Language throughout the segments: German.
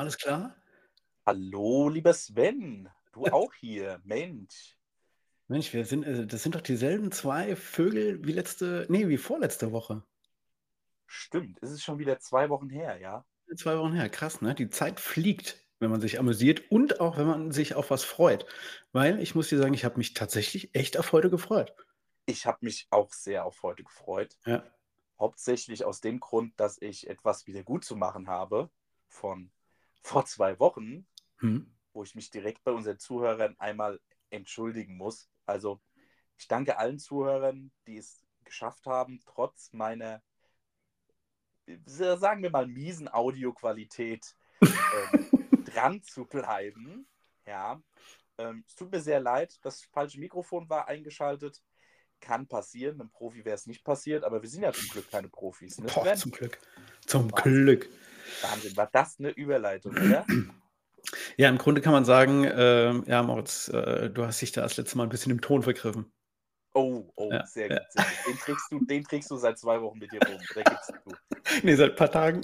Alles klar? Hallo, lieber Sven. Du auch hier. Mensch. Mensch, wir sind, äh, das sind doch dieselben zwei Vögel wie letzte, nee, wie vorletzte Woche. Stimmt, es ist schon wieder zwei Wochen her, ja? Zwei Wochen her, krass, ne? Die Zeit fliegt, wenn man sich amüsiert und auch wenn man sich auf was freut. Weil ich muss dir sagen, ich habe mich tatsächlich echt auf heute gefreut. Ich habe mich auch sehr auf heute gefreut. Ja. Hauptsächlich aus dem Grund, dass ich etwas wieder gut zu machen habe von vor zwei Wochen, Hm. wo ich mich direkt bei unseren Zuhörern einmal entschuldigen muss. Also ich danke allen Zuhörern, die es geschafft haben, trotz meiner, äh, sagen wir mal, miesen Audioqualität ähm, dran zu bleiben. Ja, ähm, es tut mir sehr leid, das falsche Mikrofon war eingeschaltet. Kann passieren, einem Profi wäre es nicht passiert, aber wir sind ja zum Glück keine Profis. Ne? Boah, zum Glück. Zum Wahnsinn. Glück. Wahnsinn, war das eine Überleitung, oder? Ja, im Grunde kann man sagen, ähm, ja, Moritz, äh, du hast dich da das letzte Mal ein bisschen im Ton vergriffen. Oh, oh, Ja, sehr ja. gut, sehr gut. Den trägst, du, den trägst du seit zwei Wochen mit dir rum. Oder gibst du? Nee, seit ein paar Tagen.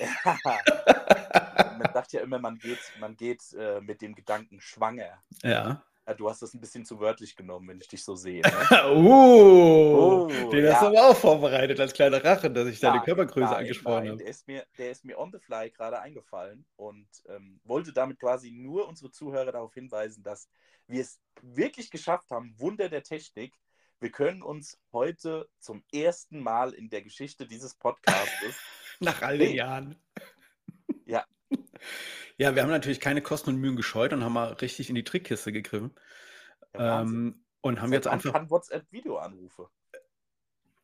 man sagt ja immer, man geht, man geht äh, mit dem Gedanken schwanger. Ja. Ja, du hast das ein bisschen zu wörtlich genommen, wenn ich dich so sehe. Ne? Oh, Oh, den hast du ja. aber auch vorbereitet als kleine Rache, dass ich deine Nein, Körpergröße nein, angesprochen nein, habe. Der ist, mir, der ist mir on the fly gerade eingefallen und ähm, wollte damit quasi nur unsere Zuhörer darauf hinweisen, dass wir es wirklich geschafft haben, Wunder der Technik. Wir können uns heute zum ersten Mal in der Geschichte dieses Podcastes Nach all den. Jahren. Ja. Ja, wir haben natürlich keine Kosten und Mühen gescheut und haben mal richtig in die Trickkiste gegriffen. Ja. Ähm, und haben Seit jetzt einfach. kann WhatsApp Videoanrufe.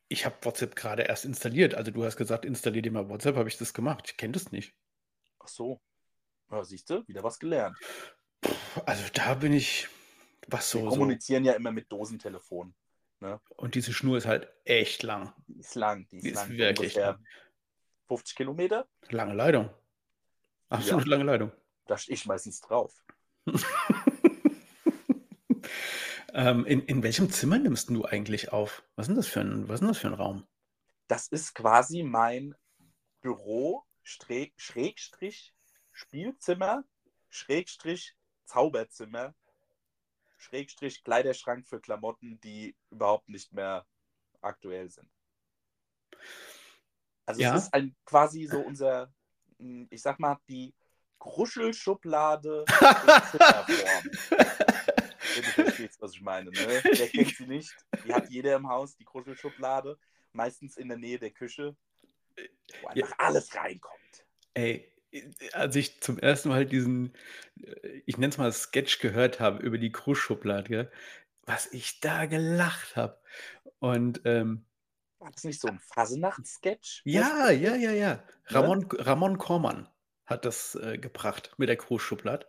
Ich habe WhatsApp gerade erst installiert. Also du hast gesagt, installier dir mal WhatsApp, habe ich das gemacht. Ich kenne das nicht. Ach so. Ja, siehst du, wieder was gelernt. Also da bin ich. Was Wir so, so. kommunizieren ja immer mit Dosentelefon. Und diese Schnur ist halt echt lang. Die ist lang, die ist, Die ist lang. wirklich ungefähr lang. 50 Kilometer. Lange Leitung. Absolut lange Leitung. Da stehe ich meistens drauf. ähm, in, in welchem Zimmer nimmst du eigentlich auf? Was ist denn das für ein, was ist das für ein Raum? Das ist quasi mein Büro, Schrägstrich, Spielzimmer, Schrägstrich, Zauberzimmer, Schrägstrich, Kleiderschrank für Klamotten, die überhaupt nicht mehr aktuell sind. Also Ja. es ist ein quasi so unser, ich sag mal, die Kruschelschublade. Wenn du verstehst, was ich meine. Ne? Wer kennt sie nicht? Die hat jeder im Haus, die Kruschelschublade. Meistens in der Nähe der Küche, wo Ja. einfach alles reinkommt. Ey, als ich zum ersten Mal diesen, äh, ich nenne es mal Sketch gehört habe über die Kruschschublade, was ich da gelacht habe. Und ähm, War das nicht so ein Fasenacht-Sketch? ja, ja, ja, ja. Ne? Ramon, Ramon Kormann hat das äh, gebracht mit der Kruschschublade.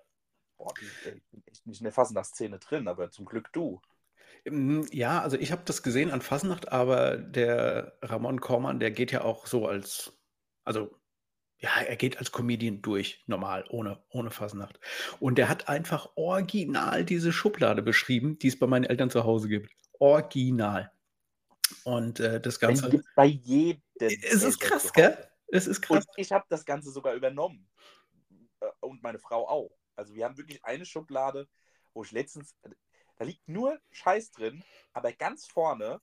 Boah, ey, ich bin echt nicht in der Fasenacht-Szene drin, aber zum Glück du. Mm, Ja, also ich habe das gesehen an Fasnacht, aber der Ramon Kormann, der geht ja auch so als, also ja, er geht als Comedian durch, normal, ohne, ohne Fasnacht. Und der hat einfach original diese Schublade beschrieben, die es bei meinen Eltern zu Hause gibt. Original. Und äh, das Ganze. gibt bei jedem. Es ist krass, gell? Es ist krass. Und ich habe das Ganze sogar übernommen. Äh, Und meine Frau auch. Also wir haben wirklich eine Schublade, wo ich letztens, da liegt nur Scheiß drin, aber ganz vorne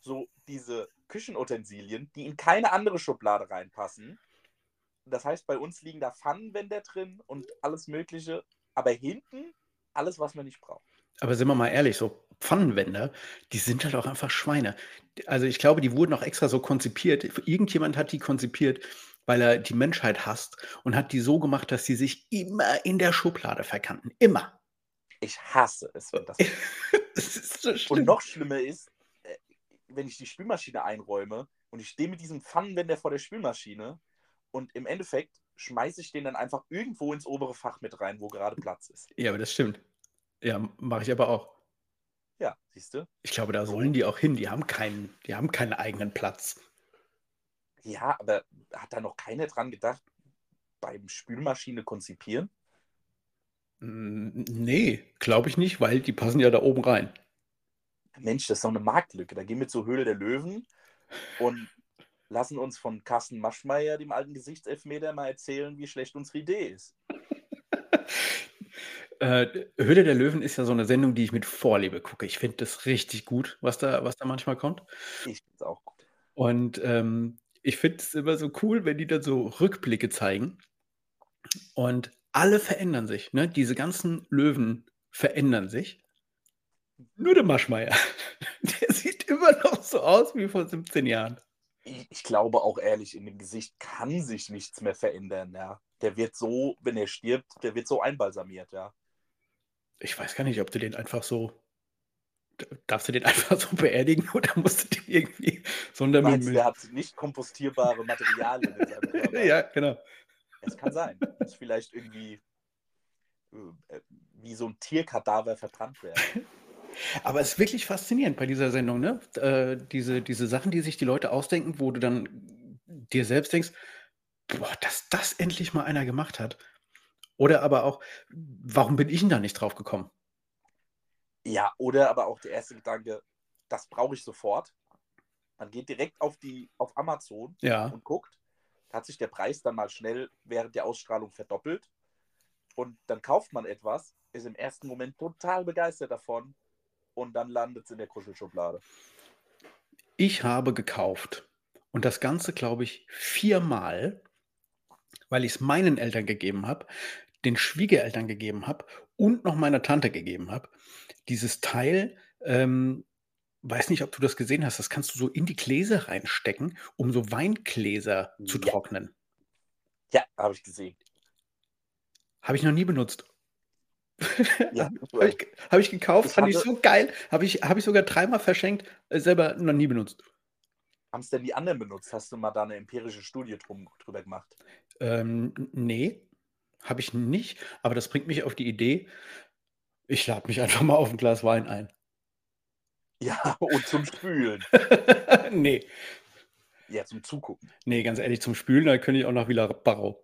so diese Küchenutensilien, die in keine andere Schublade reinpassen. Das heißt, bei uns liegen da Pfannenwender drin und alles Mögliche, aber hinten alles, was man nicht braucht. Aber sind wir mal ehrlich, so Pfannenwender, die sind halt auch einfach Schweine. Also ich glaube, die wurden auch extra so konzipiert. Irgendjemand hat die konzipiert, weil er die Menschheit hasst und hat die so gemacht, dass sie sich immer in der Schublade verkannten. Immer. Ich hasse es, wenn das Das ist so Und schlimm. noch schlimmer ist, äh, wenn ich die Spülmaschine einräume und ich stehe mit diesem Pfannenwender vor der Spülmaschine und im Endeffekt schmeiße ich den dann einfach irgendwo ins obere Fach mit rein, wo gerade Platz ist. Ja, aber das stimmt. Ja, mache ich aber auch. Ja, siehst du? Ich glaube, da sollen die auch hin. Die haben keinen, die haben keinen eigenen Platz. Ja, aber hat da noch keiner dran gedacht, beim Spülmaschine konzipieren? Mm, Nee, glaube ich nicht, weil die passen ja da oben rein. Mensch, das ist doch eine Marktlücke. Da gehen wir zur Höhle der Löwen und lassen uns von Carsten Maschmeyer, dem alten Gesichtselfmeter, mal erzählen, wie schlecht unsere Idee ist. Äh, Höhle der Löwen ist ja so eine Sendung, die ich mit Vorliebe gucke. Ich finde das richtig gut, was da, was da manchmal kommt. Ich finde es auch gut. Und ähm, ich finde es immer so cool, wenn die dann so Rückblicke zeigen. Und alle verändern sich. Ne? Diese ganzen Löwen verändern sich. Nur der Maschmeyer. Der sieht immer noch so aus wie vor 17 Jahren. Ich, ich glaube auch ehrlich, in dem Gesicht kann sich nichts mehr verändern. Ja. Der wird so, wenn er stirbt, der wird so einbalsamiert, ja. Ich weiß gar nicht, ob du den einfach so. Darfst du den einfach so beerdigen oder musst du den irgendwie Sondermüll. Der hat nicht kompostierbare Materialien in seinem Körper. ja, genau. Es kann sein. Dass vielleicht irgendwie äh, wie so ein Tierkadaver verbrannt werden. Aber es ist wirklich faszinierend bei dieser Sendung, ne? Äh, diese, diese Sachen, die sich die Leute ausdenken, wo du dann dir selbst denkst, boah, dass das endlich mal einer gemacht hat. Oder aber auch, warum bin ich denn da nicht drauf gekommen? Ja, oder aber auch der erste Gedanke, das brauche ich sofort. Man geht direkt auf die auf Amazon ja. und guckt. Da hat sich der Preis dann mal schnell während der Ausstrahlung verdoppelt. Und dann kauft man etwas, ist im ersten Moment total begeistert davon und dann landet es in der Kuschelschublade. Ich habe gekauft und das Ganze, glaube ich, viermal, weil ich es meinen Eltern gegeben habe, den Schwiegereltern gegeben habe und noch meiner Tante gegeben habe. Dieses Teil, ähm, weiß nicht, ob du das gesehen hast, das kannst du so in die Gläser reinstecken, um so Weingläser zu Ja. trocknen. Ja, habe ich gesehen. Habe ich noch nie benutzt. Ja, Habe ich, hab ich gekauft, Ich fand ich so geil. Habe ich, hab ich sogar dreimal verschenkt, äh, selber noch nie benutzt. Haben es denn die anderen benutzt? Hast du mal da eine empirische Studie drum, drüber gemacht? Ähm, nee, habe ich nicht. Aber das bringt mich auf die Idee, ich lade mich einfach mal auf ein Glas Wein ein. Ja, und zum Spülen. nee, Ja, zum Zugucken. nee, ganz ehrlich, zum Spülen, da könnte ich auch nach Villa Barrow.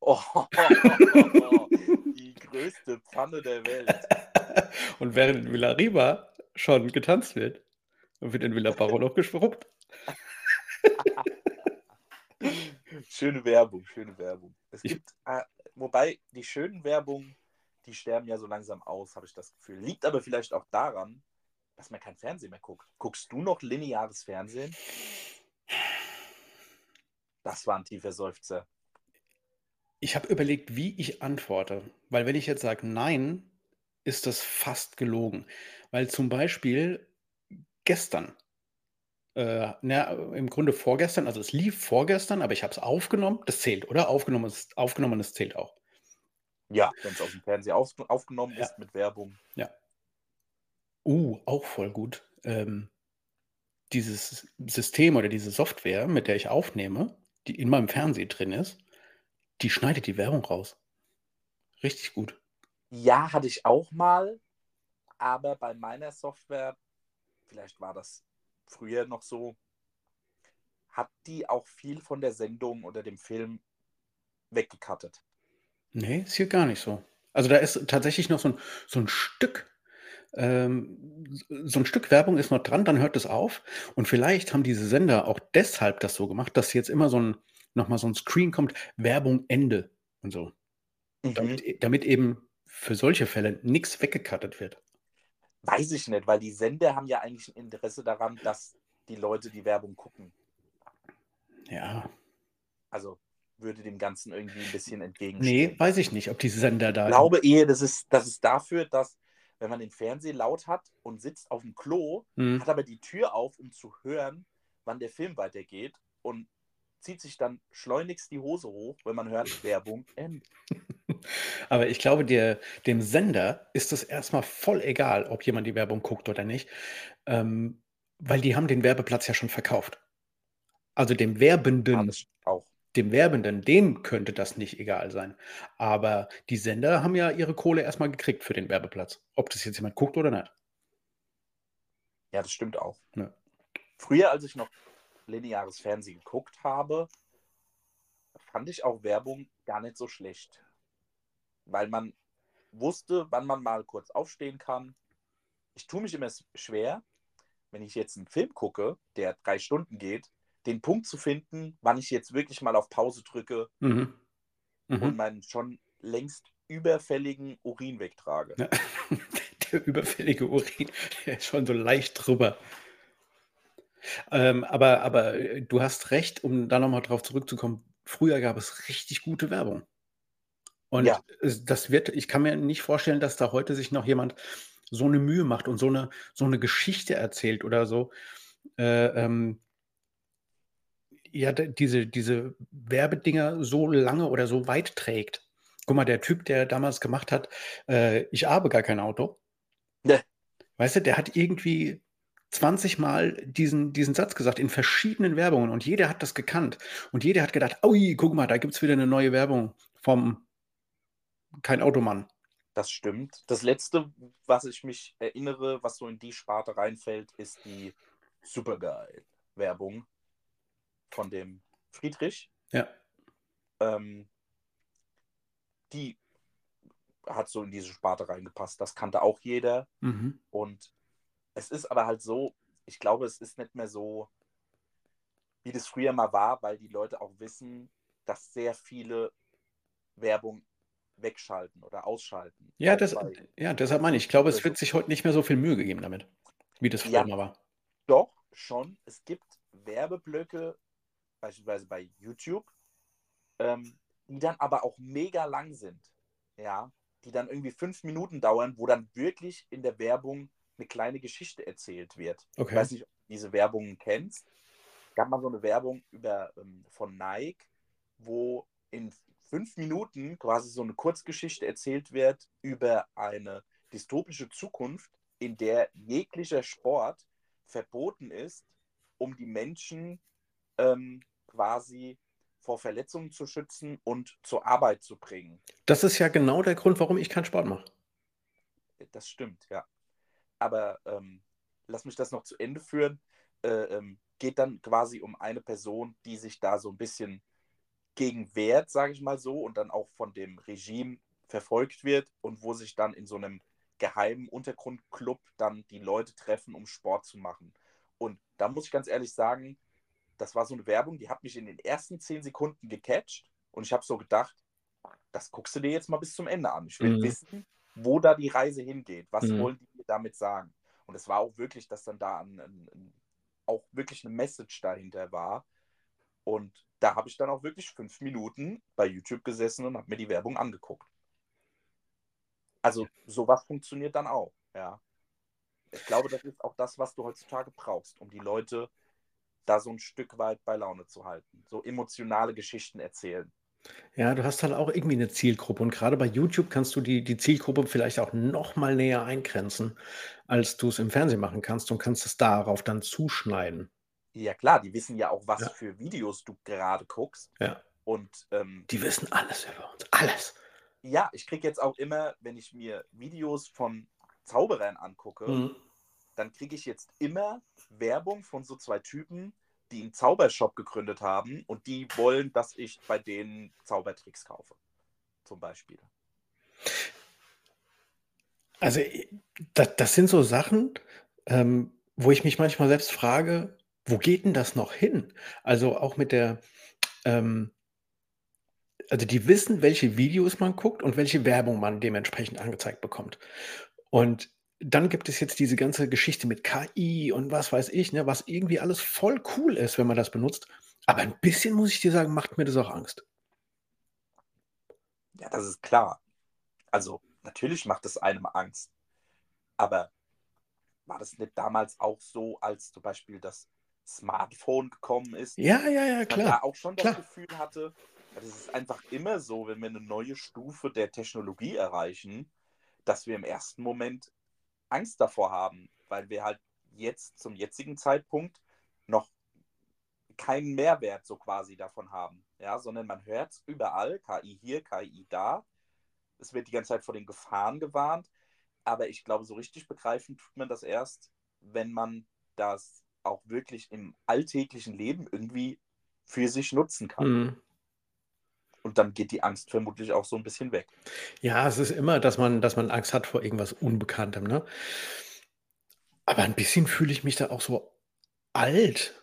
Oh, die größte Pfanne der Welt. Und während in Villa Riba schon getanzt wird, wird in Villa Barrow noch geschrubbt. Schöne Werbung, schöne Werbung. Es Ich- gibt, äh, wobei die schönen Werbungen, die sterben ja so langsam aus, habe ich das Gefühl. Liegt aber vielleicht auch daran, dass man kein Fernsehen mehr guckt. Guckst du noch lineares Fernsehen? Das war ein tiefer Seufzer. Ich habe überlegt, wie ich antworte. Weil wenn ich jetzt sage nein, ist das fast gelogen. Weil zum Beispiel gestern, äh, na, im Grunde vorgestern, also es lief vorgestern, aber ich habe es aufgenommen. Das zählt, oder? Aufgenommenes, aufgenommenes zählt auch. Ja, wenn es aus dem Fernseher auf, aufgenommen Ja. ist mit Werbung. Uh, auch voll gut. Ähm, dieses System oder diese Software, mit der ich aufnehme, die in meinem Fernsehen drin ist, die schneidet die Werbung raus. Richtig gut. Ja, hatte ich auch mal, aber bei meiner Software, vielleicht war das früher noch so, hat die auch viel von der Sendung oder dem Film weggekattet. Nee, ist hier gar nicht so. Also da ist tatsächlich noch so ein, so ein Stück, ähm, so ein Stück Werbung ist noch dran, dann hört es auf. Und vielleicht haben diese Sender auch deshalb das so gemacht, dass jetzt immer so ein, nochmal so ein Screen kommt, Werbung Ende und so. Mhm. Damit, damit eben für solche Fälle nichts weggekattet wird. Weiß ich nicht, weil die Sender haben ja eigentlich ein Interesse daran, dass die Leute die Werbung gucken. Ja. Also würde dem Ganzen irgendwie ein bisschen Nee, entgegenstehen. weiß ich nicht, ob diese Sender da. Ich glaube eher, das ist, das ist dafür, dass, wenn man den Fernseher laut hat und sitzt auf dem Klo, Hm. hat aber die Tür auf, um zu hören, wann der Film weitergeht und zieht sich dann schleunigst die Hose hoch, wenn man hört, Werbung Ende. Aber ich glaube, der, dem Sender ist es erstmal voll egal, ob jemand die Werbung guckt oder nicht, ähm, weil die haben den Werbeplatz ja schon verkauft. Also dem Werbenden, auch. dem Werbenden, dem könnte das nicht egal sein. Aber die Sender haben ja ihre Kohle erstmal gekriegt für den Werbeplatz. Ob das jetzt jemand guckt oder nicht. Ja, das stimmt auch. Ja. Früher, als ich noch lineares Fernsehen geguckt habe, fand ich auch Werbung gar nicht so schlecht. Weil man wusste, wann man mal kurz aufstehen kann. Ich tue mich immer schwer, wenn ich jetzt einen Film gucke, der drei Stunden geht, den Punkt zu finden, wann ich jetzt wirklich mal auf Pause drücke Mhm. und Mhm. meinen schon längst überfälligen Urin wegtrage. Ja. Der überfällige Urin, der ist schon so leicht drüber. Ähm, aber aber, äh, du hast recht, um da noch mal drauf zurückzukommen, früher gab es richtig gute Werbung. Und Ja. es das wird ich kann mir nicht vorstellen, dass da heute sich noch jemand so 'ne Mühe macht und so 'ne so 'ne Geschichte erzählt oder so. Äh, ähm ja, diese diese Werbedinger so lange oder so weit trägt. Guck mal, der Typ, der damals gemacht hat, äh: „Ich habe gar kein Auto.“ Ne. Weißt du, der hat irgendwie 20 Mal diesen diesen Satz gesagt in verschiedenen Werbungen und jeder hat das gekannt. Und jeder hat gedacht: „Ui, guck mal, da gibt's wieder 'ne neue Werbung vom Kein-Auto-Mann.“ Das stimmt. Das Letzte, was ich mich erinnere, was so in die Sparte reinfällt, ist die Superguy-Werbung von dem Friedrich. Ja. Ähm die hat so in diese Sparte reingepasst. Das kannte auch jeder. Mhm. Und es ist aber halt so, ich glaube, es ist nicht mehr so, wie das früher mal war, weil die Leute auch wissen, dass sehr viele Werbung wegschalten oder ausschalten. Ja, das ja, deshalb meine ich, ich glaube, es wird sich heute nicht mehr so viel Mühe gegeben damit, wie das früher Ja. mal war. Doch, schon. Es gibt Werbeblöcke, beispielsweise bei YouTube, ähm, die dann aber auch mega lang sind. Ja, die dann irgendwie fünf Minuten dauern, wo dann wirklich in der Werbung eine kleine Geschichte erzählt wird. Ich Okay. weiß nicht, ob du diese Werbungen kennst. Es gab mal so eine Werbung über, ähm, von Nike, wo in fünf Minuten quasi so eine Kurzgeschichte erzählt wird über eine dystopische Zukunft, in der jeglicher Sport verboten ist, um die Menschen ähm, quasi vor Verletzungen zu schützen und zur Arbeit zu bringen. Das ist ja genau der Grund, warum ich keinen Sport mache. Das stimmt, ja. Aber ähm, lass mich das noch zu Ende führen. Äh, ähm, geht dann quasi um eine Person, die sich da so ein bisschen gegen wehrt, sage ich mal so, und dann auch von dem Regime verfolgt wird und wo sich dann in so einem geheimen Untergrundclub dann die Leute treffen, um Sport zu machen. Und da muss ich ganz ehrlich sagen, das war so eine Werbung, die hat mich in den ersten zehn Sekunden gecatcht und ich habe so gedacht, das guckst du dir jetzt mal bis zum Ende an. Ich will Mhm. wissen, wo da die Reise hingeht. Was Mhm. wollen die mir damit sagen? Und es war auch wirklich, dass dann da ein, ein, auch wirklich eine Message dahinter war. Und da habe ich dann auch wirklich fünf Minuten bei YouTube gesessen und habe mir die Werbung angeguckt. Also sowas funktioniert dann auch, ja. Ich glaube, das ist auch das, was du heutzutage brauchst, um die Leute da so ein Stück weit bei Laune zu halten. So emotionale Geschichten erzählen. Ja, du hast halt auch irgendwie 'ne Zielgruppe und grade bei YouTube kannst du die die Zielgruppe vielleicht auch noch mal näher eingrenzen, als du's im Fernsehen machen kannst und kannst es darauf dann zuschneiden. Ja klar, die wissen ja auch, was Ja. für Videos du gerade guckst. Ja. Und ähm, Die wissen alles über uns, alles. ja, ich kriege jetzt auch immer, wenn ich mir Videos von Zauberern angucke, Mhm. dann kriege ich jetzt immer Werbung von so zwei Typen, die einen Zaubershop gegründet haben und die wollen, dass ich bei denen Zaubertricks kaufe. Zum Beispiel. Also, i da das sind so Sachen, ähm, wo ich mich manchmal selbst frage: „Wo geht 'n das noch hin?“ Also, auch mit der, ähm also, die wissen, welche Videos man guckt und welche Werbung man dementsprechend angezeigt bekommt. Und dann gibt es jetzt diese ganze Geschichte mit KI und was weiß ich, ne, was irgendwie alles voll cool ist, wenn man das benutzt. Aber 'n bisschen, muss ich dir sagen, macht mir das auch Angst. Ja, das ist klar. Also, natürlich macht es einem Angst. Aber war das nicht damals auch so, als zum Beispiel das Smartphone gekommen ist? Ja, ja, ja, Man klar, da auch schon das klar. Gefühl hatte, das ist einfach immer so, wenn wir eine neue Stufe der Technologie erreichen, dass wir im ersten Moment Angst davor haben, weil wir halt jetzt zum jetzigen Zeitpunkt noch keinen Mehrwert so quasi davon haben, ja, sondern man hört es überall, KI hier, KI da. Es wird die ganze Zeit vor den Gefahren gewarnt, aber ich glaube, so richtig begreifen tut man das erst, wenn man das auch wirklich im alltäglichen Leben irgendwie für sich nutzen kann. Mhm. Und dann geht die Angst vermutlich auch so ein bisschen weg. Aber ein bisschen fühle ich mich da auch so alt.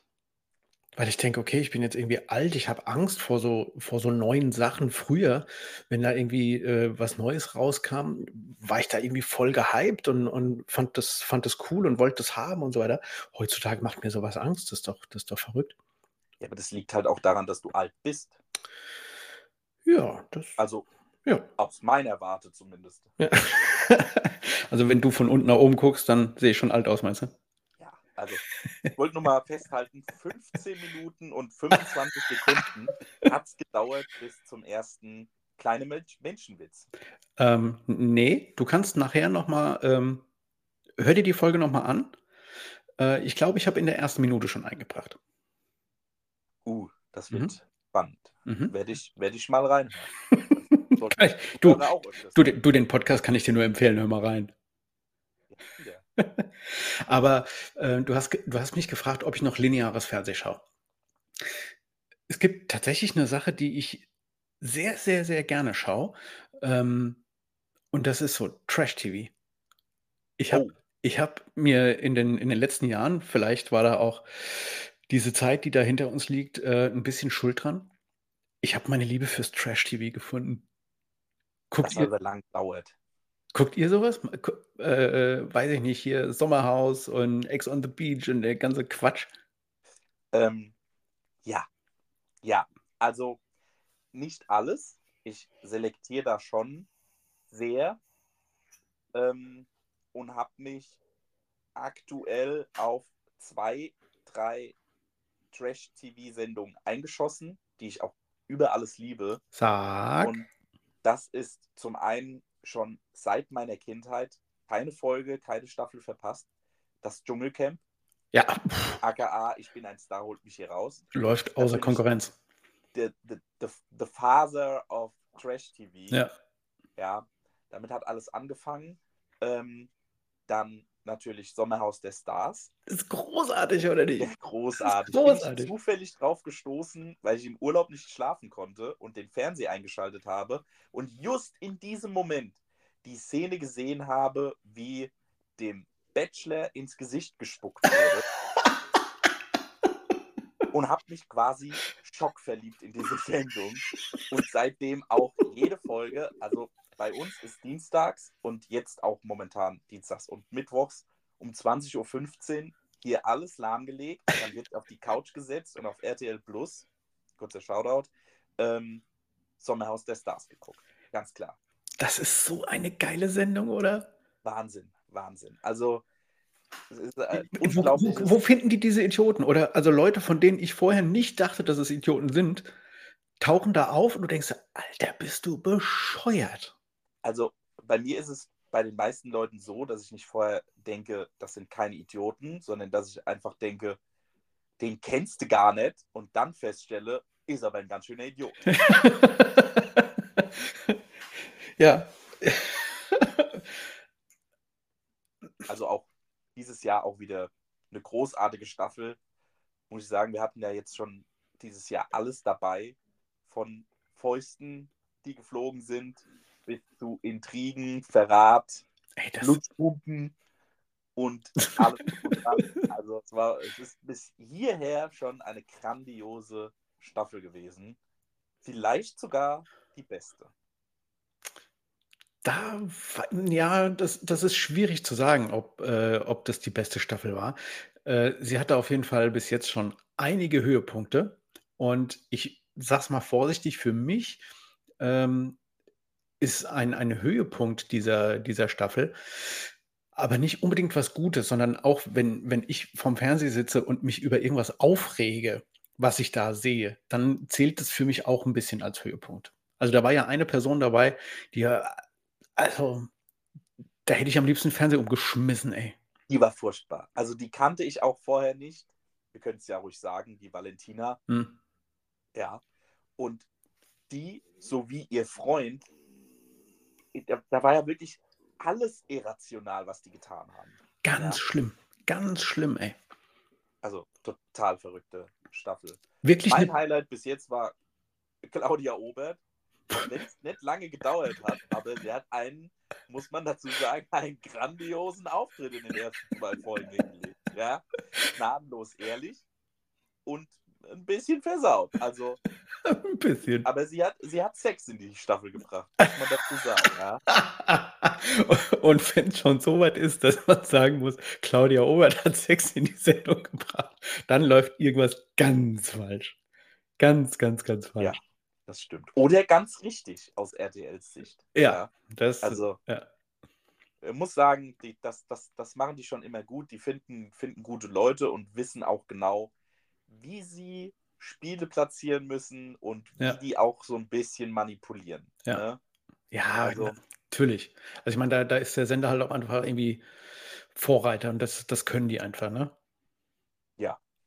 Weil ich denke: „Okay, ich bin jetzt irgendwie alt, ich habe Angst vor so vor so neuen Sachen.“ Früher, wenn da irgendwie, äh, was Neues rauskam, war ich da irgendwie voll gehypt und und fand das fand das cool und wollte das haben und so weiter. Heutzutage macht mir so was Angst, das ist doch das ist doch verrückt. Ja, aber das liegt halt auch daran, dass du alt bist. Ja, das Also ja. aus meiner Warte zumindest. Ja. Also, wenn du von unten nach oben guckst, dann sehe ich schon alt aus, meinst du? Ja, also ich wollte nur mal festhalten, 15 Minuten und 25 Sekunden hat es gedauert bis zum ersten kleine Mensch Menschenwitz. Ähm, n ne, du kannst nachher noch mal, ähm hör dir die Folge noch mal an. Äh, ich glaube, ich habe in der ersten Minute schon eingebracht. Uh, das Mhm. wird spannend. Mhm. Werde ich werde ich mal die du du du, den Podcast kann ich dir nur empfehlen, hör mal rein. Ja, wieder. Aber, äh, du hast du hast mich gefragt, ob ich noch lineares Fernsehen schaue. Es gibt tatsächlich 'ne Sache, die ich sehr, sehr, sehr gerne schaue, ähm, und das ist so Trash-TV. Ich habe Oh. ich habe mir in den in den letzten Jahren vielleicht war da auch diese Zeit, die da hinter uns liegt, äh, 'n bisschen schuld dran. Ich habe meine Liebe fürs Trash-TV gefunden. Guckt Das ihr aber lang dauert. Guckt ihr so was? M gu äh, äh, weiß ich nicht, hier Sommerhaus und Ex on the Beach und der ganze Quatsch? Ähm, ja. Ja, also nicht alles. Ich selektiere da schon sehr, ähm, und habe mich aktuell auf 2, 3 Trash-TV-Sendungen eingeschossen, die ich auch über alles liebe. Sag. Und das ist zum einen schon seit meiner Kindheit keine Folge, keine Staffel verpasst. Das Dschungelcamp, Ja, aka Ich bin ein Star, holt mich hier raus. läuft außer Konkurrenz. the, the, the, the father of Trash TV. Ja. Ja, damit hat alles angefangen. Ähm, dann natürlich Sommerhaus der Stars. Ist großartig, oder nicht? Großartig. großartig. Bin ich zufällig drauf gestoßen, weil ich im Urlaub nicht schlafen konnte und den Fernseher eingeschaltet habe und just in diesem Moment die Szene gesehen habe, wie dem Bachelor ins Gesicht gespuckt wurde. und habe mich quasi schockverliebt in diese Sendung und seitdem auch jede Folge, also bei uns ist dienstags und jetzt auch momentan dienstags und mittwochs um 20.15 Uhr hier alles lahmgelegt. Dann wird auf die Couch gesetzt und auf RTL Plus, kurzer Shoutout, ähm, Sommerhaus der Stars geguckt. Ganz klar. Das ist so eine geile Sendung, oder? Wahnsinn, Wahnsinn. Also, es ist äh, Wo, wo, wo finden die diese Idioten? Oder also Leute, von denen ich vorher nicht dachte, dass es Idioten sind, tauchen da auf und du denkst, Alter, bist du bescheuert. Also, bei mir ist es bei den meisten Leuten so, dass ich nicht vorher denke, das sind keine Idioten, sondern dass ich einfach denke, den kennst du gar nicht und dann feststelle, ist aber ein ganz schöner Idiot. ja. Also auch dieses Jahr auch wieder eine großartige Staffel. Muss ich sagen, wir hatten ja jetzt schon dieses Jahr alles dabei. Von Fäusten, die geflogen sind, bis zu Intrigen, Verrat, Ey, Blutpumpen und alles. und also es war, es ist bis hierher schon eine grandiose Staffel gewesen. Vielleicht sogar die beste. da, ja, das, das ist schwierig zu sagen, ob, äh, ob das die beste Staffel war. Äh, sie hatte auf jeden Fall bis jetzt schon einige Höhepunkte. Und ich sag's mal vorsichtig, für mich ähm, ist ein, ein Höhepunkt dieser, dieser Staffel, aber nicht unbedingt was Gutes, sondern auch wenn, wenn ich vorm Fernseher sitze und mich über irgendwas aufrege, was ich da sehe, dann zählt es für mich auch ein bisschen als Höhepunkt. Also da war ja eine Person dabei, die ja, also, da hätte ich am liebsten Fernseher umgeschmissen, ey. Die war furchtbar. Also die kannte ich auch vorher nicht. Wir können es ja ruhig sagen, die Valentina. Hm. Ja. Und die, sowie ihr Freund, da, da war ja wirklich alles irrational, was die getan haben. Ganz Ja. schlimm, ganz schlimm, ey. Also total verrückte Staffel. Wirklich Mein eine, Highlight bis jetzt war Claudia Obert. wenn es nicht lange gedauert hat, aber sie hat einen, muss man dazu sagen, einen grandiosen Auftritt in den ersten zwei Folgen hingelegt. Ja, gnadenlos ehrlich und ein bisschen versaut. Also, Ein bisschen. aber sie hat, sie hat Sex in die Staffel gebracht, muss man dazu sagen. Ja. Und wenn es schon so weit ist, dass man sagen muss, Claudia Obert hat Sex in die Sendung gebracht, dann läuft irgendwas ganz falsch. Ganz, ganz, ganz Ja, falsch. das stimmt. Oder ganz richtig aus RTLs Sicht. Ja, das, Also, ja. ich muss sagen, die, das, das, das machen die schon immer gut. Die finden, finden gute Leute und wissen auch genau, wie sie Spiele platzieren müssen und wie Ja. die auch so ein bisschen manipulieren. Ja. Ne? Ja, Also- natürlich. Also ich meine, da, da ist der Sender halt auch einfach irgendwie Vorreiter und das, das können die einfach, ne?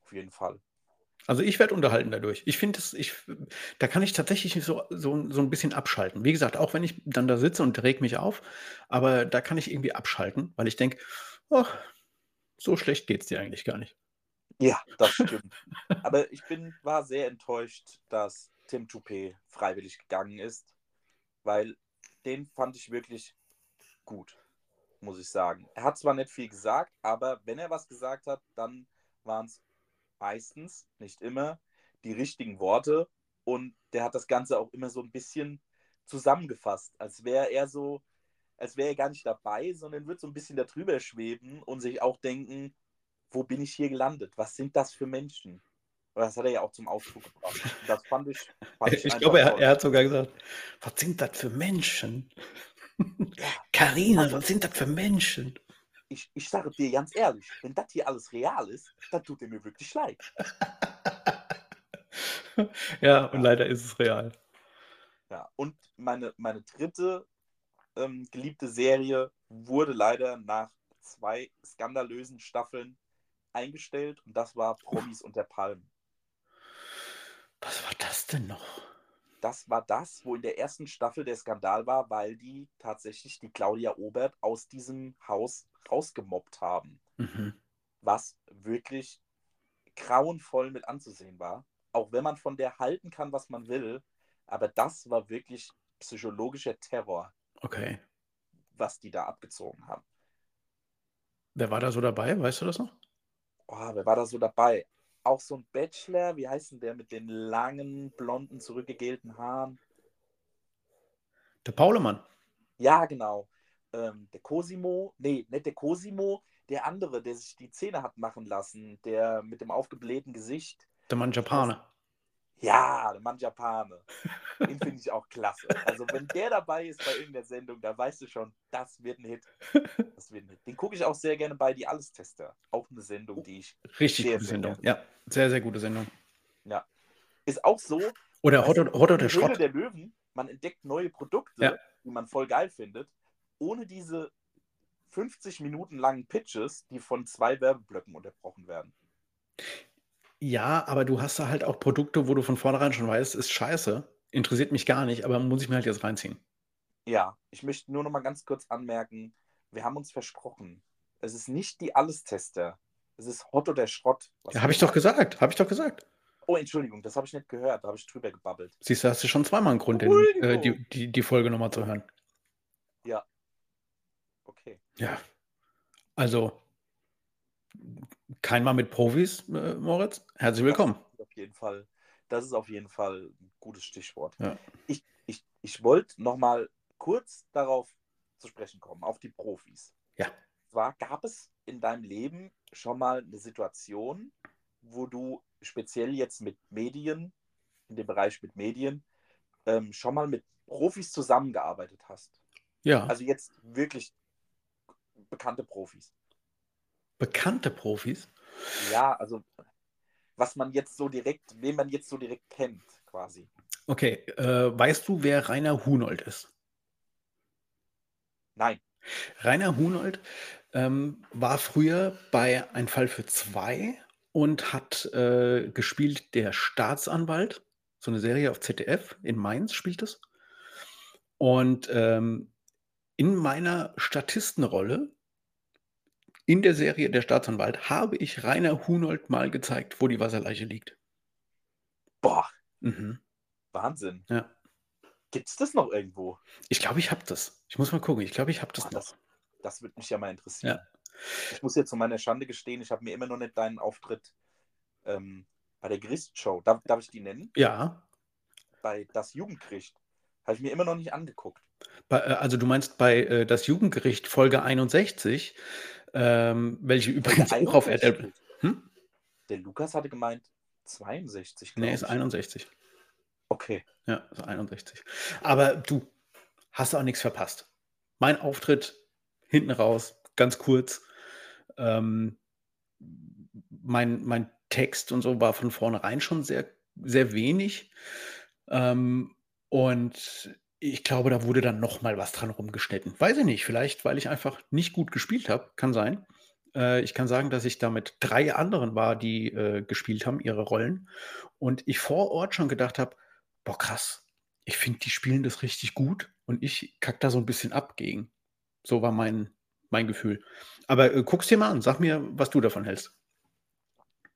Auf jeden Fall. Also ich werde unterhalten dadurch. Ich finde es, ich, da kann ich tatsächlich so, so, so ein bisschen abschalten. Wie gesagt, auch wenn ich dann da sitze und reg mich auf, aber da kann ich irgendwie abschalten, weil ich denke, oh, so schlecht geht es dir eigentlich gar nicht. Ja, das stimmt. Aber ich bin, war sehr enttäuscht, dass Tim Toupé freiwillig gegangen ist, weil den fand ich wirklich gut, muss ich sagen. Er hat zwar nicht viel gesagt, aber wenn er was gesagt hat, dann waren es meistens, nicht immer, die richtigen Worte und der hat das Ganze auch immer so ein bisschen zusammengefasst, als wäre er so, als wäre er gar nicht dabei, sondern wird so ein bisschen darüber schweben und sich auch denken, wo bin ich hier gelandet? Was sind das für Menschen? Und das hat er ja auch zum Ausdruck gebracht. Das fand ich, fand Ich einfach glaube, er, er hat sogar gesagt, was sind das für Menschen? Karina, was sind das für Menschen? Ich, ich sage dir ganz ehrlich, wenn das hier alles real ist, dann tut er mir wirklich leid. Ja, und leider ist es real. Ja, und meine, meine dritte ähm, geliebte Serie wurde leider nach zwei skandalösen Staffeln eingestellt und das war Promis unter Palmen. Was war das denn noch? Das war das, wo in der ersten Staffel der Skandal war, weil die tatsächlich die Claudia Obert aus diesem Haus rausgemobbt haben. Mhm. was wirklich grauenvoll mit anzusehen war. Auch wenn man von der halten kann, was man will, aber das war wirklich psychologischer Terror, Okay. was die da abgezogen haben. Wer war da so dabei? Weißt du das noch? Oh, wer war da so dabei? Auch so ein Bachelor, wie heißt denn der mit den langen, blonden, zurückgegelten Haaren? Der Paulemann. Ja, genau. Ähm, der Cosimo, nee, nicht der Cosimo, der andere, der sich die Zähne hat machen lassen, der mit dem aufgeblähten Gesicht. Der Mann Japaner. Ja, der Mann Japane. Den finde ich auch klasse. Also, wenn der dabei ist bei irgendeiner Sendung, da weißt du schon, das wird ein Hit. Das wird ein Hit. Den gucke ich auch sehr gerne bei Die Alles-Tester. Auch eine Sendung, die ich. Richtig Sehr, gute sehr Sendung. gerne. Ja, sehr, sehr gute Sendung. Ist auch so. Oder Hot, oder, Hot oder Höhle Schrott. der Löwen, man entdeckt neue Produkte, Ja. die man voll geil findet, ohne diese 50 Minuten langen Pitches, die von zwei Werbeblöcken unterbrochen werden. Ja, aber du hast da halt auch Produkte, wo du von vornherein schon weißt, ist scheiße. Interessiert mich gar nicht, aber muss ich mir halt jetzt reinziehen. Ja, ich möchte nur noch mal ganz kurz anmerken, wir haben uns versprochen. Es ist nicht die Alles-Tester. Es ist Hot oder Schrott. Ja, habe ich doch gesagt. Habe ich doch gesagt. Oh, Entschuldigung, das habe ich nicht gehört. Da habe ich drüber gebabbelt. Siehst du, hast du schon zweimal einen Grund, den, äh, die, die, die Folge nochmal zu hören. Okay. Ja. Also, kein Mal mit Profis, äh, Moritz. Herzlich willkommen. Das ist auf jeden Fall, das ist auf jeden Fall ein gutes Stichwort. Ja. Ich, ich, ich wollte noch mal kurz darauf zu sprechen kommen, auf die Profis. Ja. Zwar gab es in deinem Leben schon mal eine Situation, wo du speziell jetzt mit Medien, in dem Bereich mit Medien, ähm, schon mal mit Profis zusammengearbeitet hast. Ja, Also jetzt wirklich bekannte Profis. Bekannte Profis. Ja, also was man jetzt so direkt, wen man jetzt so direkt kennt, quasi. Okay, äh, weißt du, wer Rainer Hunold ist? Nein. Rainer Hunold ähm, war früher bei Ein Fall für zwei und hat äh, gespielt der Staatsanwalt, so eine Serie auf ZDF, in Mainz spielt es. Und ähm, in meiner Statistenrolle in der Serie Der Staatsanwalt habe ich Rainer Hunold mal gezeigt, wo die Wasserleiche liegt. Boah, Mhm. Wahnsinn. Ja. Gibt's das noch irgendwo? Ich glaube, ich habe das. Ich muss mal gucken. Ich glaube, ich habe das Ah, noch. das, das würde mich ja mal interessieren. Ja. Ich muss jetzt zu meiner Schande gestehen, ich habe mir immer noch nicht deinen Auftritt ähm, bei der Gerichtsshow, darf, darf ich die nennen? Ja. Bei Das Jugendgericht. Habe ich mir immer noch nicht angeguckt. Bei, äh, also du meinst bei äh, das Jugendgericht Folge 61, ähm, welche übrigens auch auf 61? RTL. Hm? Der Lukas hatte gemeint 62, Nee, ist ich. 61. Okay. Ja, ist 61. Aber du hast auch nichts verpasst. Mein Auftritt hinten raus, ganz kurz. Ähm, mein, mein Text und so war von vornherein schon sehr, sehr wenig. Ähm, und ich glaube, da wurde dann noch mal was dran rumgeschnitten. Weiß ich nicht, vielleicht, weil ich einfach nicht gut gespielt habe. Kann sein. Äh, ich kann sagen, dass ich da mit drei anderen war, die äh, gespielt haben, ihre Rollen. Und ich vor Ort schon gedacht habe, boah, krass, ich finde, die spielen das richtig gut und ich kack da so ein bisschen ab gegen. So war mein, mein Gefühl. Aber äh, guck's dir mal an, sag mir, was du davon hältst.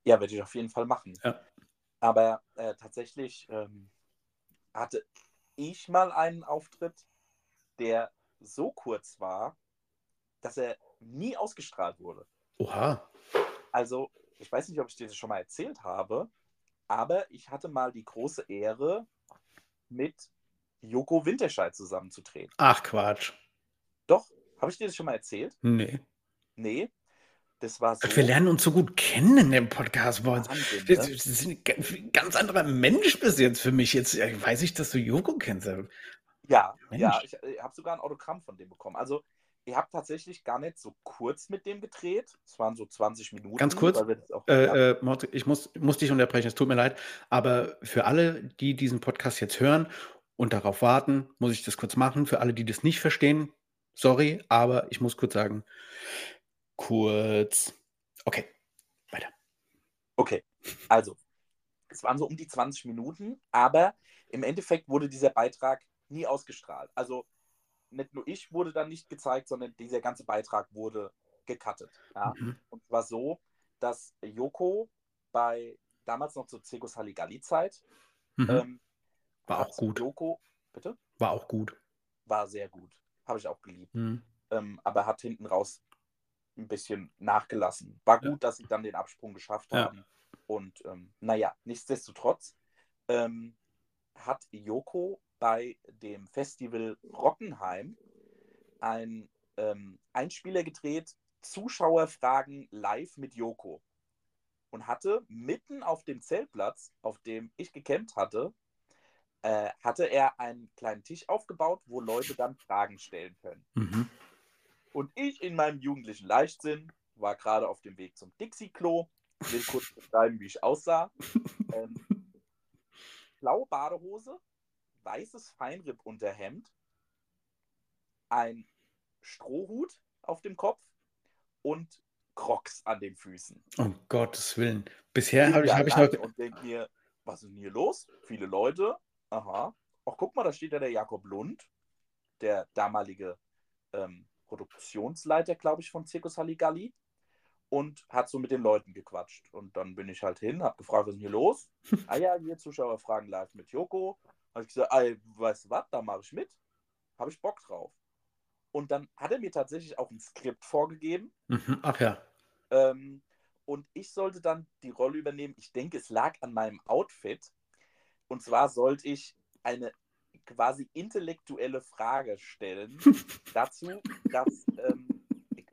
Ja, werde ich auf jeden Fall machen. Ja. Aber äh, tatsächlich ähm, hatte ich mal einen Auftritt, der so kurz war, dass er nie ausgestrahlt wurde. Oha. Also, ich weiß nicht, ob ich dir das schon mal erzählt habe, aber ich hatte mal die große Ehre, mit Joko Winterscheid zusammenzutreten. Ach Quatsch. Doch, habe ich dir das schon mal erzählt? Nee. Nee. Das war so. Wir lernen uns so gut kennen in dem Podcast. Boah, Wahnsinn, das ne? das ist ein ga- ganz anderer Mensch bis jetzt für mich. Jetzt weiß ich, dass du Joko kennst. Ja, Mensch. ja, ich, ich habe sogar ein Autogramm von dem bekommen. Also, ich habe tatsächlich gar nicht so kurz mit dem gedreht. Es waren so 20 Minuten. Ganz kurz, wir Äh, äh, Mort, ich muss, muss dich unterbrechen, es tut mir leid. Aber für alle, die diesen Podcast jetzt hören und darauf warten, muss ich das kurz machen. Für alle, die das nicht verstehen, sorry, aber ich muss kurz sagen, kurz. Okay, weiter. Okay, also, es waren so um die 20 Minuten, aber im Endeffekt wurde dieser Beitrag nie ausgestrahlt. Also, nicht nur ich wurde dann nicht gezeigt, sondern dieser ganze Beitrag wurde gecuttet. Ja? Mhm. Und zwar so, dass Joko bei damals noch zur Circus Halligalli-Zeit Mhm. ähm, War auch gut. Joko, bitte? War auch gut. War sehr gut. Habe ich auch geliebt. Mhm. ähm, aber hat hinten raus ein bisschen nachgelassen. War gut, dass sie dann den Absprung geschafft haben. Und ähm, naja, nichtsdestotrotz ähm, hat Joko bei dem Festival Rockenheim ein ähm, Einspieler gedreht, Zuschauerfragen live mit Joko. Und hatte mitten auf dem Zeltplatz, auf dem ich gecampt hatte, äh, hatte er einen kleinen Tisch aufgebaut, wo Leute dann Fragen stellen können. Mhm. Und ich in meinem jugendlichen Leichtsinn war gerade auf dem Weg zum Dixie-Klo, will kurz beschreiben, wie ich aussah. Ähm, blaue Badehose, weißes Feinripp-Unterhemd, ein Strohhut auf dem Kopf und Crocs an den Füßen. Um Gottes Willen. Bisher habe ich, hab ich noch. Und denke mir, was ist denn hier los? Viele Leute. Aha. Ach, guck mal, da steht ja der Jakob Lund, der damalige ähm, Produktionsleiter, glaube ich, von Circus Halligalli. Und hat so mit den Leuten gequatscht. Und dann bin ich halt hin, habe gefragt, was ist denn hier los? ah ja, hier Zuschauer fragen live mit Joko. Habe ich gesagt, ey, weißt du was, da mache ich mit. Habe ich Bock drauf. Und dann hat er mir tatsächlich auch ein Skript vorgegeben. Mhm. Ach ja. Ähm, und ich sollte dann die Rolle übernehmen. Ich denke, es lag an meinem Outfit. Und zwar sollte ich eine quasi intellektuelle Frage stellen dazu, dass ähm,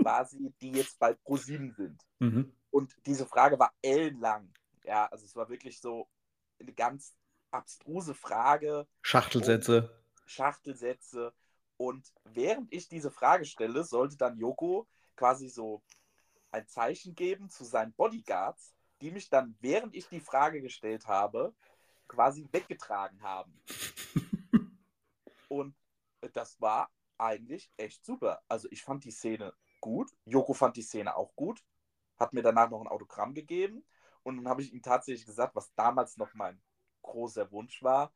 quasi die jetzt bei ProSieben sind. Mhm. Und diese Frage war ellenlang. Ja, also es war wirklich so eine ganz abstruse Frage, Schachtelsätze. Schachtelsätze. Und während ich diese Frage stelle, sollte dann Joko quasi so ein Zeichen geben zu seinen Bodyguards, die mich dann, während ich die Frage gestellt habe, quasi weggetragen haben. Und das war eigentlich echt super. Also ich fand die Szene gut. Joko fand die Szene auch gut. Hat mir danach noch ein Autogramm gegeben. Und dann habe ich ihm tatsächlich gesagt, was damals noch mein großer Wunsch war,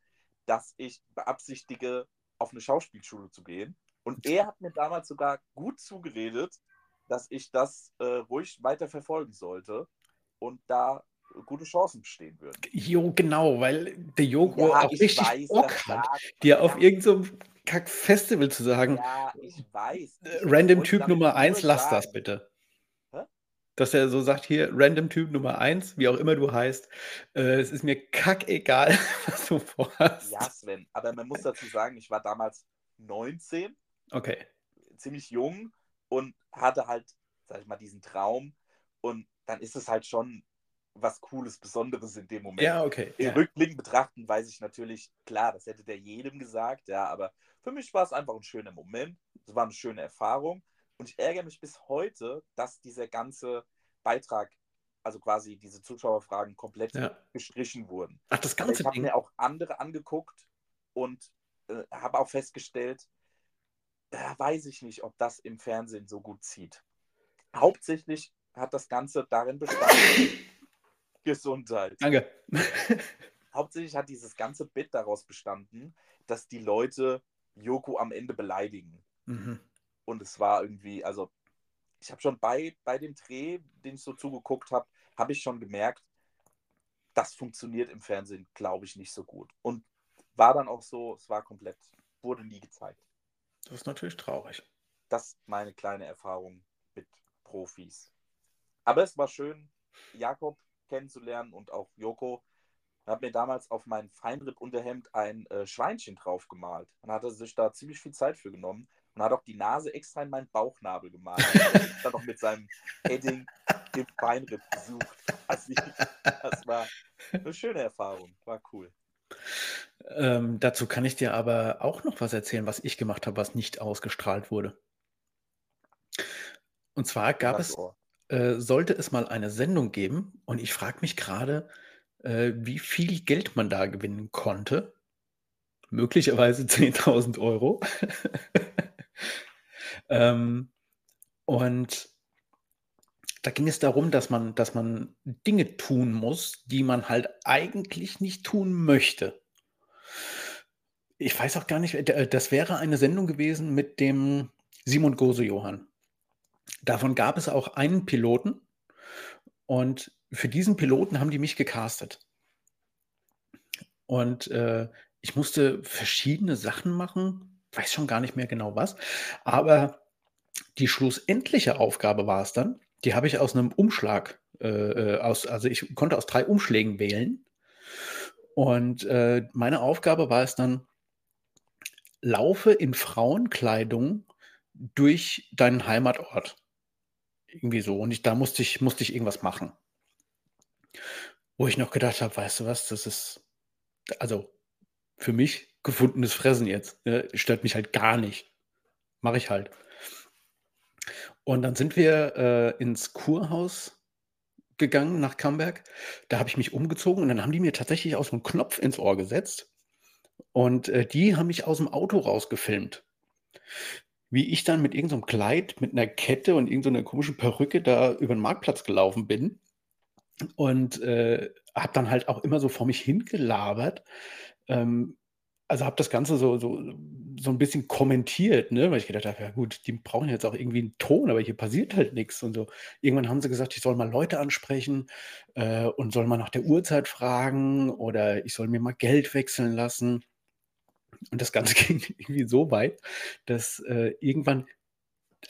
dass ich beabsichtige, auf eine Schauspielschule zu gehen. Und er hat mir damals sogar gut zugeredet, dass ich das äh, ruhig weiter verfolgen sollte. Und da gute Chancen bestehen würden. Jo, genau, weil der Joko Ja, auch ich richtig weiß, Bock hat, dir auf ja, irgendeinem Kack-Festival zu sagen, ja, ich weiß. äh, Ich random Typ Nummer nur 1, lass das bitte. Hä? Dass er so sagt, hier, random Typ Nummer 1, wie auch immer du heißt, äh, es ist mir kackegal, was du Ja, vorhast. Sven, aber man muss dazu sagen, ich war damals 19, Okay. ziemlich jung und hatte halt, sag ich mal, diesen Traum. Und dann ist es halt schon was Cooles, Besonderes in dem Moment. Ja, okay. Im Ja. Rückblick betrachten weiß ich natürlich, klar, das hätte der jedem gesagt, ja, aber für mich war es einfach ein schöner Moment. Es war eine schöne Erfahrung. Und ich ärgere mich bis heute, dass dieser ganze Beitrag, also quasi diese Zuschauerfragen, komplett ja. gestrichen wurden. Ach, das Aber ganze ich habe mir auch andere angeguckt und äh, habe auch festgestellt, da weiß ich nicht, ob das im Fernsehen so gut zieht. Hauptsächlich hat das Ganze darin bestanden, Gesundheit. Danke. Hauptsächlich hat dieses ganze Bit daraus bestanden, dass die Leute Joko am Ende beleidigen. Mhm. Und es war irgendwie, also ich habe schon bei, bei dem Dreh, den ich so zugeguckt habe, habe ich schon gemerkt, das funktioniert im Fernsehen, glaube ich, nicht so gut. Und war dann auch so, es war komplett, wurde nie gezeigt. Das ist natürlich traurig. Das ist meine kleine Erfahrung mit Profis. Aber es war schön, Jakob kennenzulernen und auch Joko. Er hat mir damals auf mein Feinripp-Unterhemd ein äh, Schweinchen drauf gemalt. Und hat er sich da ziemlich viel Zeit für genommen und hat auch die Nase extra in meinen Bauchnabel gemalt. Und dann noch mit seinem Edding im Feinripp gesucht. Also, das war eine schöne Erfahrung. War cool. Ähm, dazu kann ich dir aber auch noch was erzählen, was ich gemacht habe, was nicht ausgestrahlt wurde. Und zwar gab es, Ohr. Äh, sollte es mal eine Sendung geben, und ich frage mich gerade, äh, wie viel Geld man da gewinnen konnte. Möglicherweise 10.000 Euro. ähm, und da ging es darum, dass man, dass man Dinge tun muss, die man halt eigentlich nicht tun möchte. Ich weiß auch gar nicht, äh, das wäre eine Sendung gewesen mit dem Simon Gose-Johann. Davon gab es auch einen Piloten und für diesen Piloten haben die mich gecastet. Und äh, ich musste verschiedene Sachen machen, weiß schon gar nicht mehr genau was, aber die schlussendliche Aufgabe war es dann, die habe ich aus einem Umschlag, äh, äh, aus, also ich konnte aus drei Umschlägen wählen. Und äh, meine Aufgabe war es dann, laufe in Frauenkleidung durch deinen Heimatort. Irgendwie so. Und ich, da musste ich, musste ich irgendwas machen. Wo ich noch gedacht habe, weißt du was, das ist, also für mich gefundenes Fressen jetzt. Ne? Stört mich halt gar nicht. Mache ich halt. Und dann sind wir äh, ins Kurhaus gegangen nach Camberg. Da habe ich mich umgezogen und dann haben die mir tatsächlich auch so einen Knopf ins Ohr gesetzt. Und äh, die haben mich aus dem Auto rausgefilmt. Wie ich dann mit irgendeinem so Kleid, mit einer Kette und irgendeiner so komischen Perücke da über den Marktplatz gelaufen bin. Und äh, habe dann halt auch immer so vor mich hingelabert. Ähm, also habe das Ganze so, so, so ein bisschen kommentiert, ne? weil ich gedacht habe, ja gut, die brauchen jetzt auch irgendwie einen Ton, aber hier passiert halt nichts und so. Irgendwann haben sie gesagt, ich soll mal Leute ansprechen äh, und soll mal nach der Uhrzeit fragen oder ich soll mir mal Geld wechseln lassen. Und das Ganze ging irgendwie so weit, dass äh, irgendwann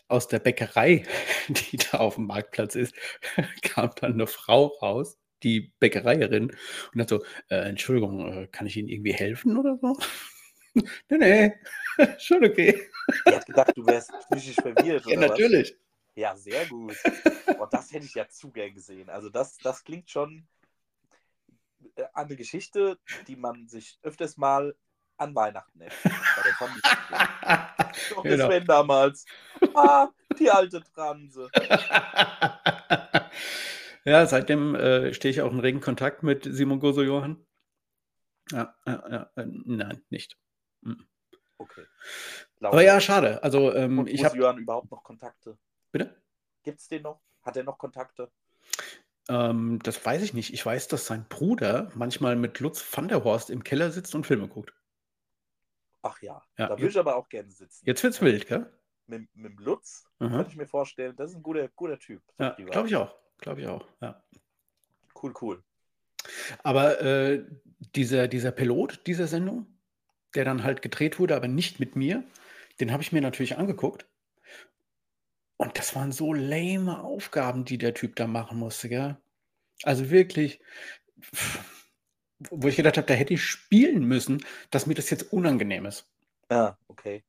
aus der Bäckerei, die da auf dem Marktplatz ist, kam dann eine Frau raus, die Bäckereierin, und hat so, äh, Entschuldigung, äh, kann ich Ihnen irgendwie helfen oder so? nee, nee, schon okay. Ich hätte gedacht, du wärst psychisch verwirrt. Ja, oder was? natürlich. Ja, sehr gut. Und das hätte ich ja zu gern gesehen. Also das, das klingt schon äh, an eine Geschichte, die man sich öfters mal an Weihnachten erzählt. Bei der Familie. Doch Genau. Sven damals. Ah, die alte Transe. ja, seitdem äh, stehe ich auch in regen Kontakt mit Simon Goso-Johann. Ja, ja, ja, äh, nein, nicht. Mhm. Okay. Aber ja, schade. Also, ähm, ich habe. Johann überhaupt noch Kontakte? Bitte? Gibt es den noch? Hat er noch Kontakte? Ähm, das weiß ich nicht. Ich weiß, dass sein Bruder manchmal mit Lutz van der Horst im Keller sitzt und Filme guckt. Ach ja, Ja, da würde ich aber auch gerne sitzen. Jetzt wird's wild, gell? Mit, mit dem Lutz könnte ich mir vorstellen, das ist ein guter, guter Typ. Ja, glaube ich auch. Glaube ich auch. Ja. Cool, cool. Aber äh, dieser, dieser Pilot dieser Sendung, der dann halt gedreht wurde, aber nicht mit mir, den habe ich mir natürlich angeguckt. Und das waren so lame Aufgaben, die der Typ da machen musste, gell? Also wirklich, wo ich gedacht habe, da hätte ich spielen müssen, dass mir das jetzt unangenehm ist. Ja, okay.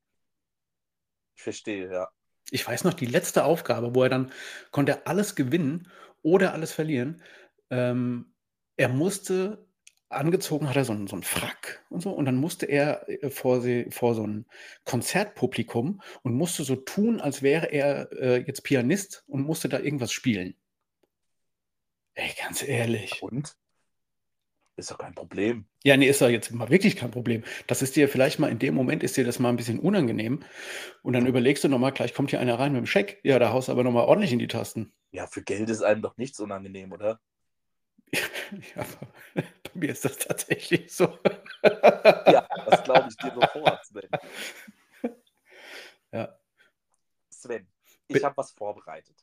Ich verstehe, ja. Ich weiß noch, die letzte Aufgabe, wo er dann konnte alles gewinnen oder alles verlieren. Ähm, er musste angezogen hat er so 'n so 'n Frack und so und dann musste er, äh, vor sie vor so 'n Konzertpublikum und musste so tun, als wäre er, äh, jetzt Pianist und musste da irgendwas spielen. Ey, ganz ehrlich. Und? Ist doch kein Problem. Ja, ne, ist doch jetzt mal wirklich kein Problem. Das ist dir vielleicht mal in dem Moment ist dir das mal 'n bisschen unangenehm und dann überlegst du noch mal, gleich kommt hier einer rein mit 'm Scheck. Ja, da haust du aber noch mal ordentlich in die Tasten. Ja, für Geld ist einem doch nichts unangenehm, oder? Ja, bei mir ist das tatsächlich so. Ja, das glaube ich dir sofort, Sven. Ja. Sven, ich habe was vorbereitet.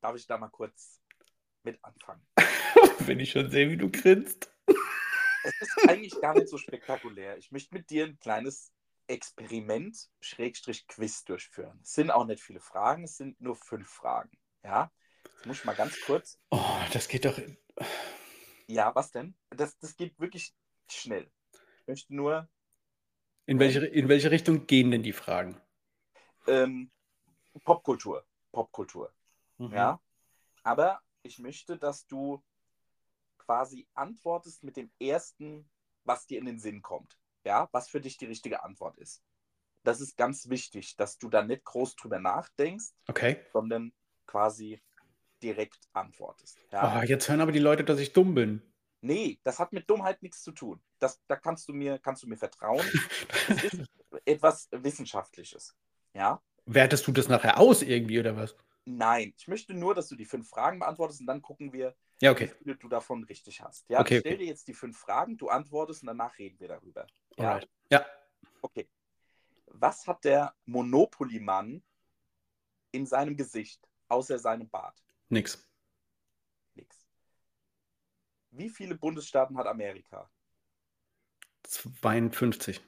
Darf ich da mal kurz mit anfangen? Wenn ich schon sehe, wie du grinst. Es ist eigentlich gar nicht so spektakulär. Ich möchte mit dir ein kleines Experiment, Schrägstrich Quiz durchführen. Es sind auch nicht viele Fragen, es sind nur fünf Fragen. Ja, jetzt muss ich mal ganz kurz. Oh, das geht doch. Ja, was denn? Das, das geht wirklich schnell. Ich möchte nur. In welche, in welche Richtung gehen denn die Fragen? Ähm, Popkultur. Popkultur. Mhm. Ja. Aber ich möchte, dass du quasi antwortest mit dem ersten, was dir in den Sinn kommt. Ja, was für dich die richtige Antwort ist. Das ist ganz wichtig, dass du da nicht groß drüber nachdenkst, Okay. sondern quasi direkt antwortest. Ja? Ah, jetzt hören aber die Leute, dass ich dumm bin. Nee, das hat mit Dummheit nichts zu tun. Das, da kannst du mir, kannst du mir vertrauen. Es ist etwas Wissenschaftliches. Ja? Wertest du das nachher aus irgendwie oder was? Nein, ich möchte nur, dass du die fünf Fragen beantwortest und dann gucken wir, Ja, wie okay. viele du davon richtig hast. Ja, Okay, ich stelle okay. dir jetzt die fünf Fragen, du antwortest und danach reden wir darüber. Ja, Alright. Ja. okay. Was hat der Monopoly-Mann in seinem Gesicht, außer seinem Bart? Nix. Nix. Wie viele Bundesstaaten hat Amerika? 52.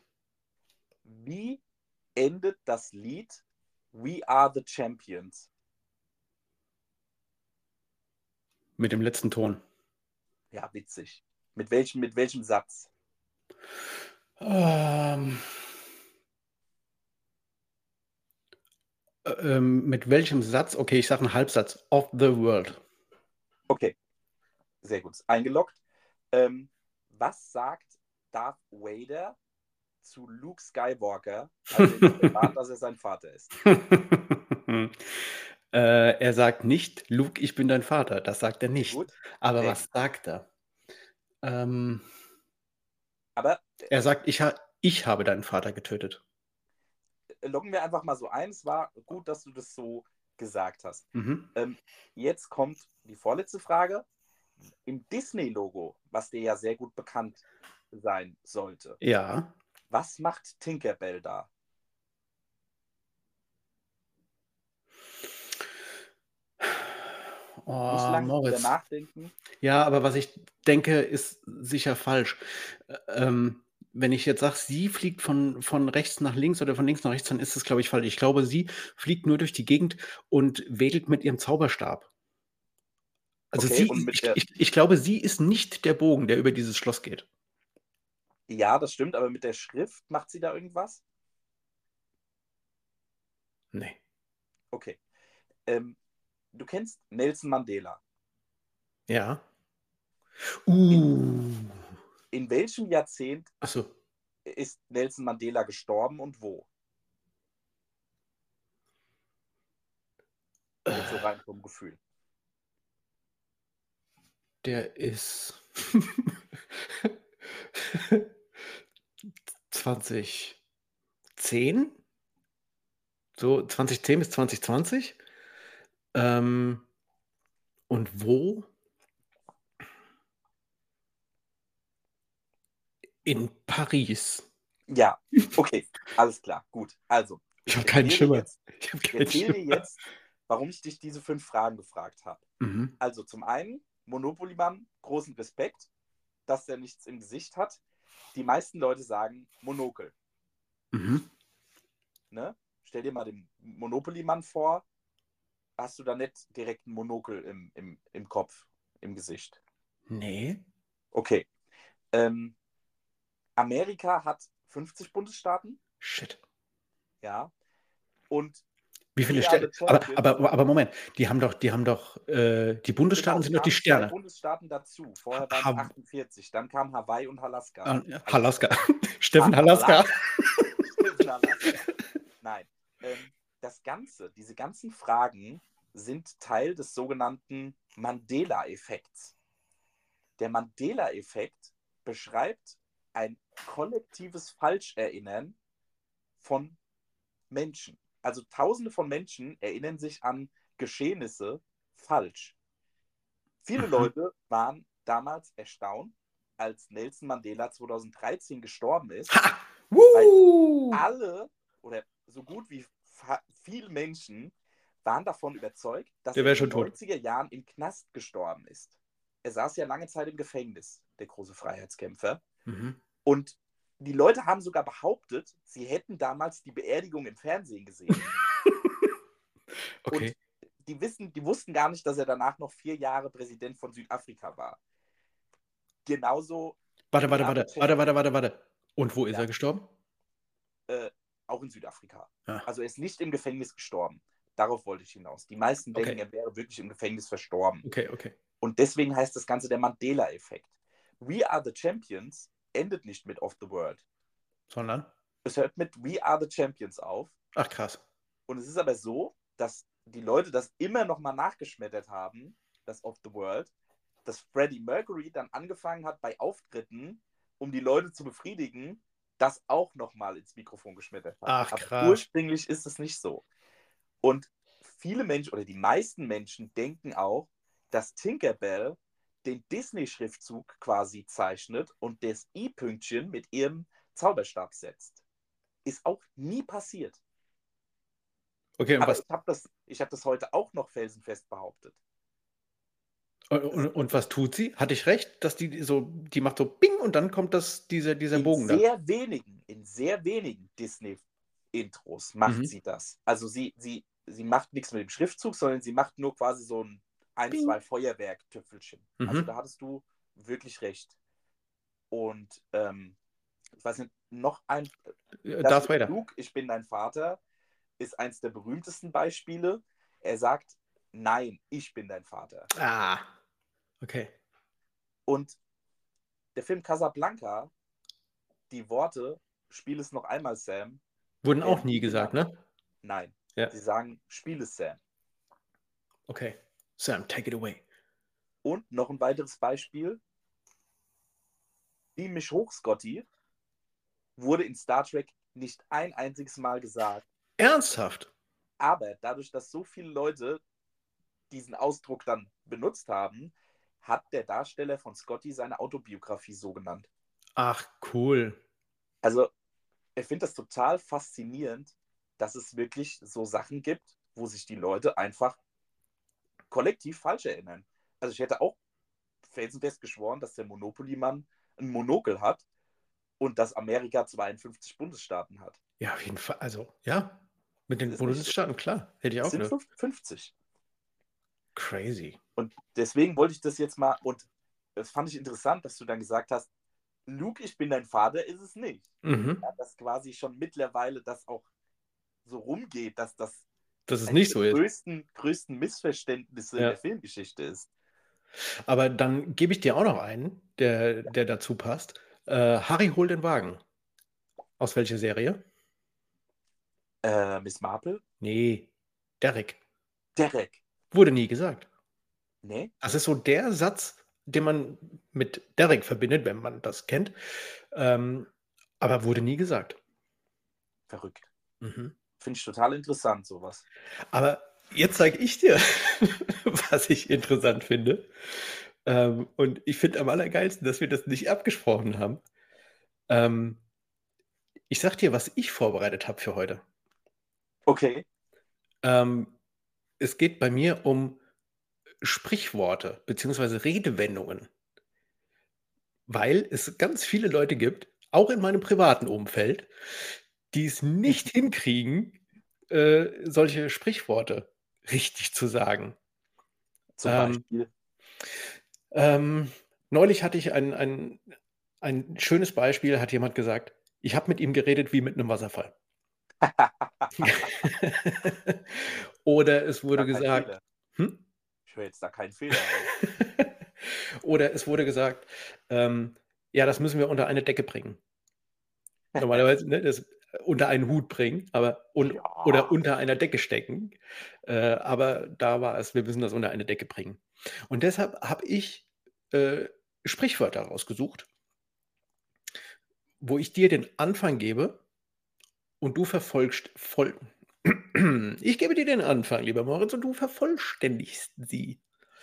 Wie endet das Lied We Are the Champions? Mit dem letzten Ton. Ja, witzig. Mit welchem, mit welchem Satz? Ähm, Äh, ähm, mit welchem Satz? Okay, ich sage einen Halbsatz. Of the world. Okay, sehr gut. Eingeloggt. Ähm, was sagt Darth Vader zu Luke Skywalker, als er offenbart, dass er sein Vater ist? äh, er sagt nicht, Luke, ich bin dein Vater. Das sagt er nicht. Gut. Aber Okay. was sagt er? Ähm, Aber er sagt, ich, ha ich habe deinen Vater getötet. äh, loggen wir einfach mal so ein. Es war gut, dass du das so gesagt hast. Mhm. Ähm, jetzt kommt die vorletzte Frage. Im Disney-Logo, was dir ja sehr gut bekannt sein sollte, Ja. was macht Tinkerbell da? Nicht Oh, lange drüber Moritz. nachdenken. Ja, aber was ich denke, ist sicher falsch. Ähm, wenn ich jetzt sage, sie fliegt von, von rechts nach links oder von links nach rechts, dann ist das, glaube ich, falsch. Ich glaube, sie fliegt nur durch die Gegend und wedelt mit ihrem Zauberstab. Also Okay, sie, ich, ich, ich glaube, sie ist nicht der Bogen, der über dieses Schloss geht. Ja, das stimmt, aber mit der Schrift macht sie da irgendwas? Nee. Okay. Ähm, du kennst Nelson Mandela. Ja. Uh. In welchem Jahrzehnt Achso. ist Nelson Mandela gestorben und wo? Jetzt so rein vom Gefühl. Der ist 2010? So 2010 bis 2020? Ähm, und wo? In Paris. Ja, okay, alles klar, gut. Also, Ich habe keinen Schimmer. Jetzt, Ich ich keinen erzähle Schimmer. jetzt, warum ich dich diese fünf Fragen gefragt habe. Mhm. Also zum einen, Monopoly-Mann, großen Respekt. dass er nichts im Gesicht hat. Die meisten Leute sagen Monokel. Mhm. Ne? Stell dir mal den Monopoly-Mann vor. Hast du da nicht direkt ein Monokel im, im, im Kopf, im Gesicht? Nee. Okay. Ähm, Amerika hat 50 Bundesstaaten, Shit. ja. Und Wie viele Sterne? the Aber, aber, aber Moment, die haben doch, die haben doch, äh, die Bundesstaaten Genau, sind doch die Sterne. Bundesstaaten dazu. Vorher waren es Ham- 48. Dann kam Hawaii und Alaska. Ah, Also- Halaska. Steffen Ah, Halaska. Stimmt, Alaska. Nein. Ähm, das Ganze, diese ganzen Fragen sind Teil des sogenannten Mandela-Effekts. Der Mandela-Effekt beschreibt ein kollektives Falscherinnern von Menschen. Also Tausende von Menschen erinnern sich an Geschehnisse falsch. Viele Mhm. Leute waren damals erstaunt, als Nelson Mandela 2013 gestorben ist, Ha! Woo! alle oder so gut wie viele Menschen waren davon überzeugt, dass Der er in den tot. 90er Jahren im Knast gestorben ist. Er saß ja lange Zeit im Gefängnis, der große Freiheitskämpfer. Mhm. Und die Leute haben sogar behauptet, sie hätten damals die Beerdigung im Fernsehen gesehen. Okay. die, wissen, die wussten gar nicht, dass er danach noch vier Jahre Präsident von Südafrika war. Genauso Warte, warte, warte, warte, warte, warte, warte. Und wo ist Ja. er gestorben? Auch in Südafrika. Ah. Also er ist nicht im Gefängnis gestorben. Darauf wollte ich hinaus. Die meisten denken, Okay. er wäre wirklich im Gefängnis verstorben. Okay, okay. Und deswegen heißt das Ganze der Mandela-Effekt. We are the champions endet nicht mit Off the World. Sondern? Es hört mit We are the champions auf. Ach, krass. Und es ist aber so, dass die Leute das immer noch mal nachgeschmettert haben, das Off the World, dass Freddie Mercury dann angefangen hat bei Auftritten, um die Leute zu befriedigen, das auch noch mal ins Mikrofon geschmettert hat. Ach, Aber krass. ursprünglich ist es nicht so. Und viele Menschen oder die meisten Menschen denken auch, dass Tinkerbell den Disney-Schriftzug quasi zeichnet und das I-Pünktchen mit ihrem Zauberstab setzt. Ist auch nie passiert. Okay, Aber was, ich habe das, ich hab das heute auch noch felsenfest behauptet. Und, und, und was tut sie? Hatte ich recht, dass die so, die macht so Bing und dann kommt das, dieser, dieser Bogen in sehr wenigen, in sehr wenigen Disney-Intros macht Mhm. sie das. Also sie, sie, sie macht nichts mit dem Schriftzug, sondern sie macht nur quasi so ein ein, Bing. zwei Feuerwerk-Tüpfelchen. Also Mhm. da hattest du wirklich recht. Und ähm, ich weiß nicht, noch ein Äh, Das Darth Vader. Luke, ich bin dein Vater, ist eins der berühmtesten Beispiele. Er sagt, nein, ich bin dein Vater. Ah. Okay. Und der Film Casablanca, die Worte, spiel es noch einmal, Sam. Wurden auch nie gesagt, ne? Nein. Ja. Sie sagen, spiel es, Sam. Okay. Sam, take it away. Und noch ein weiteres Beispiel. Beam mich hoch, Scotty, wurde in Star Trek nicht ein einziges Mal gesagt. Ernsthaft? Aber dadurch, dass so viele Leute diesen Ausdruck dann benutzt haben, hat der Darsteller von Scotty seine Autobiografie so genannt. Ach, cool. Also, ich finde das total faszinierend, dass es wirklich so Sachen gibt, wo sich die Leute einfach kollektiv falsch erinnern. Also, ich hätte auch felsenfest geschworen, dass der Monopoly-Mann ein Monokel hat und dass Amerika 52 Bundesstaaten hat. Ja, auf jeden Fall. Also, ja. Mit den. Bundesstaaten, klar. Hätte ich auch Es sind gedacht. 50. Crazy. Und deswegen wollte ich das jetzt mal, und das fand ich interessant, dass du dann gesagt hast, Luke, ich bin dein Vater, ist es nicht. Mhm. Ja, dass quasi schon mittlerweile das auch so rumgeht, dass das es eines nicht so der ist. größten, größten Missverständnisse in Ja. der Filmgeschichte ist. Aber dann gebe ich dir auch noch einen, der, der dazu passt. Äh, Harry holt den Wagen. Aus welcher Serie? Äh, Miss Marple? Nee, Derek. Derek. Wurde nie gesagt. Nee? Das ist so der Satz, den man mit Derek verbindet, wenn man das kennt. Ähm, aber wurde nie gesagt. Verrückt. Mhm. Finde ich total interessant, sowas. Aber jetzt zeige ich dir, was ich interessant finde. Ähm, und ich finde am allergeilsten, dass wir das nicht abgesprochen haben. Ähm, ich sag dir, was ich vorbereitet habe für heute. Okay. Ähm, es geht bei mir um Sprichworte beziehungsweise Redewendungen. weil es ganz viele Leute gibt, auch in meinem privaten Umfeld, die es nicht hinkriegen, äh, solche Sprichworte richtig zu sagen. Zum Ähm Beispiel? ähm, neulich hatte ich ein ein ein schönes Beispiel, hat jemand gesagt: „Ich habe mit ihm geredet wie mit 'nem Wasserfall.“ Oder es wurde gesagt hm? Ich höre jetzt da keinen Fehler. Oder es wurde gesagt, ähm: „Ja, das müssen wir unter eine Decke bringen.“ Normalerweise, ne, das unter einen Hut bringen, aber un oder Ja. unter einer Decke stecken. Äh, aber da war es: „Wir müssen das unter eine Decke bringen.“ Und deshalb habe ich, äh, Sprichwörter rausgesucht wo ich dir den Anfang gebe und du verfolgst voll ich gebe dir den Anfang, lieber Moritz, und du vervollständigst sie.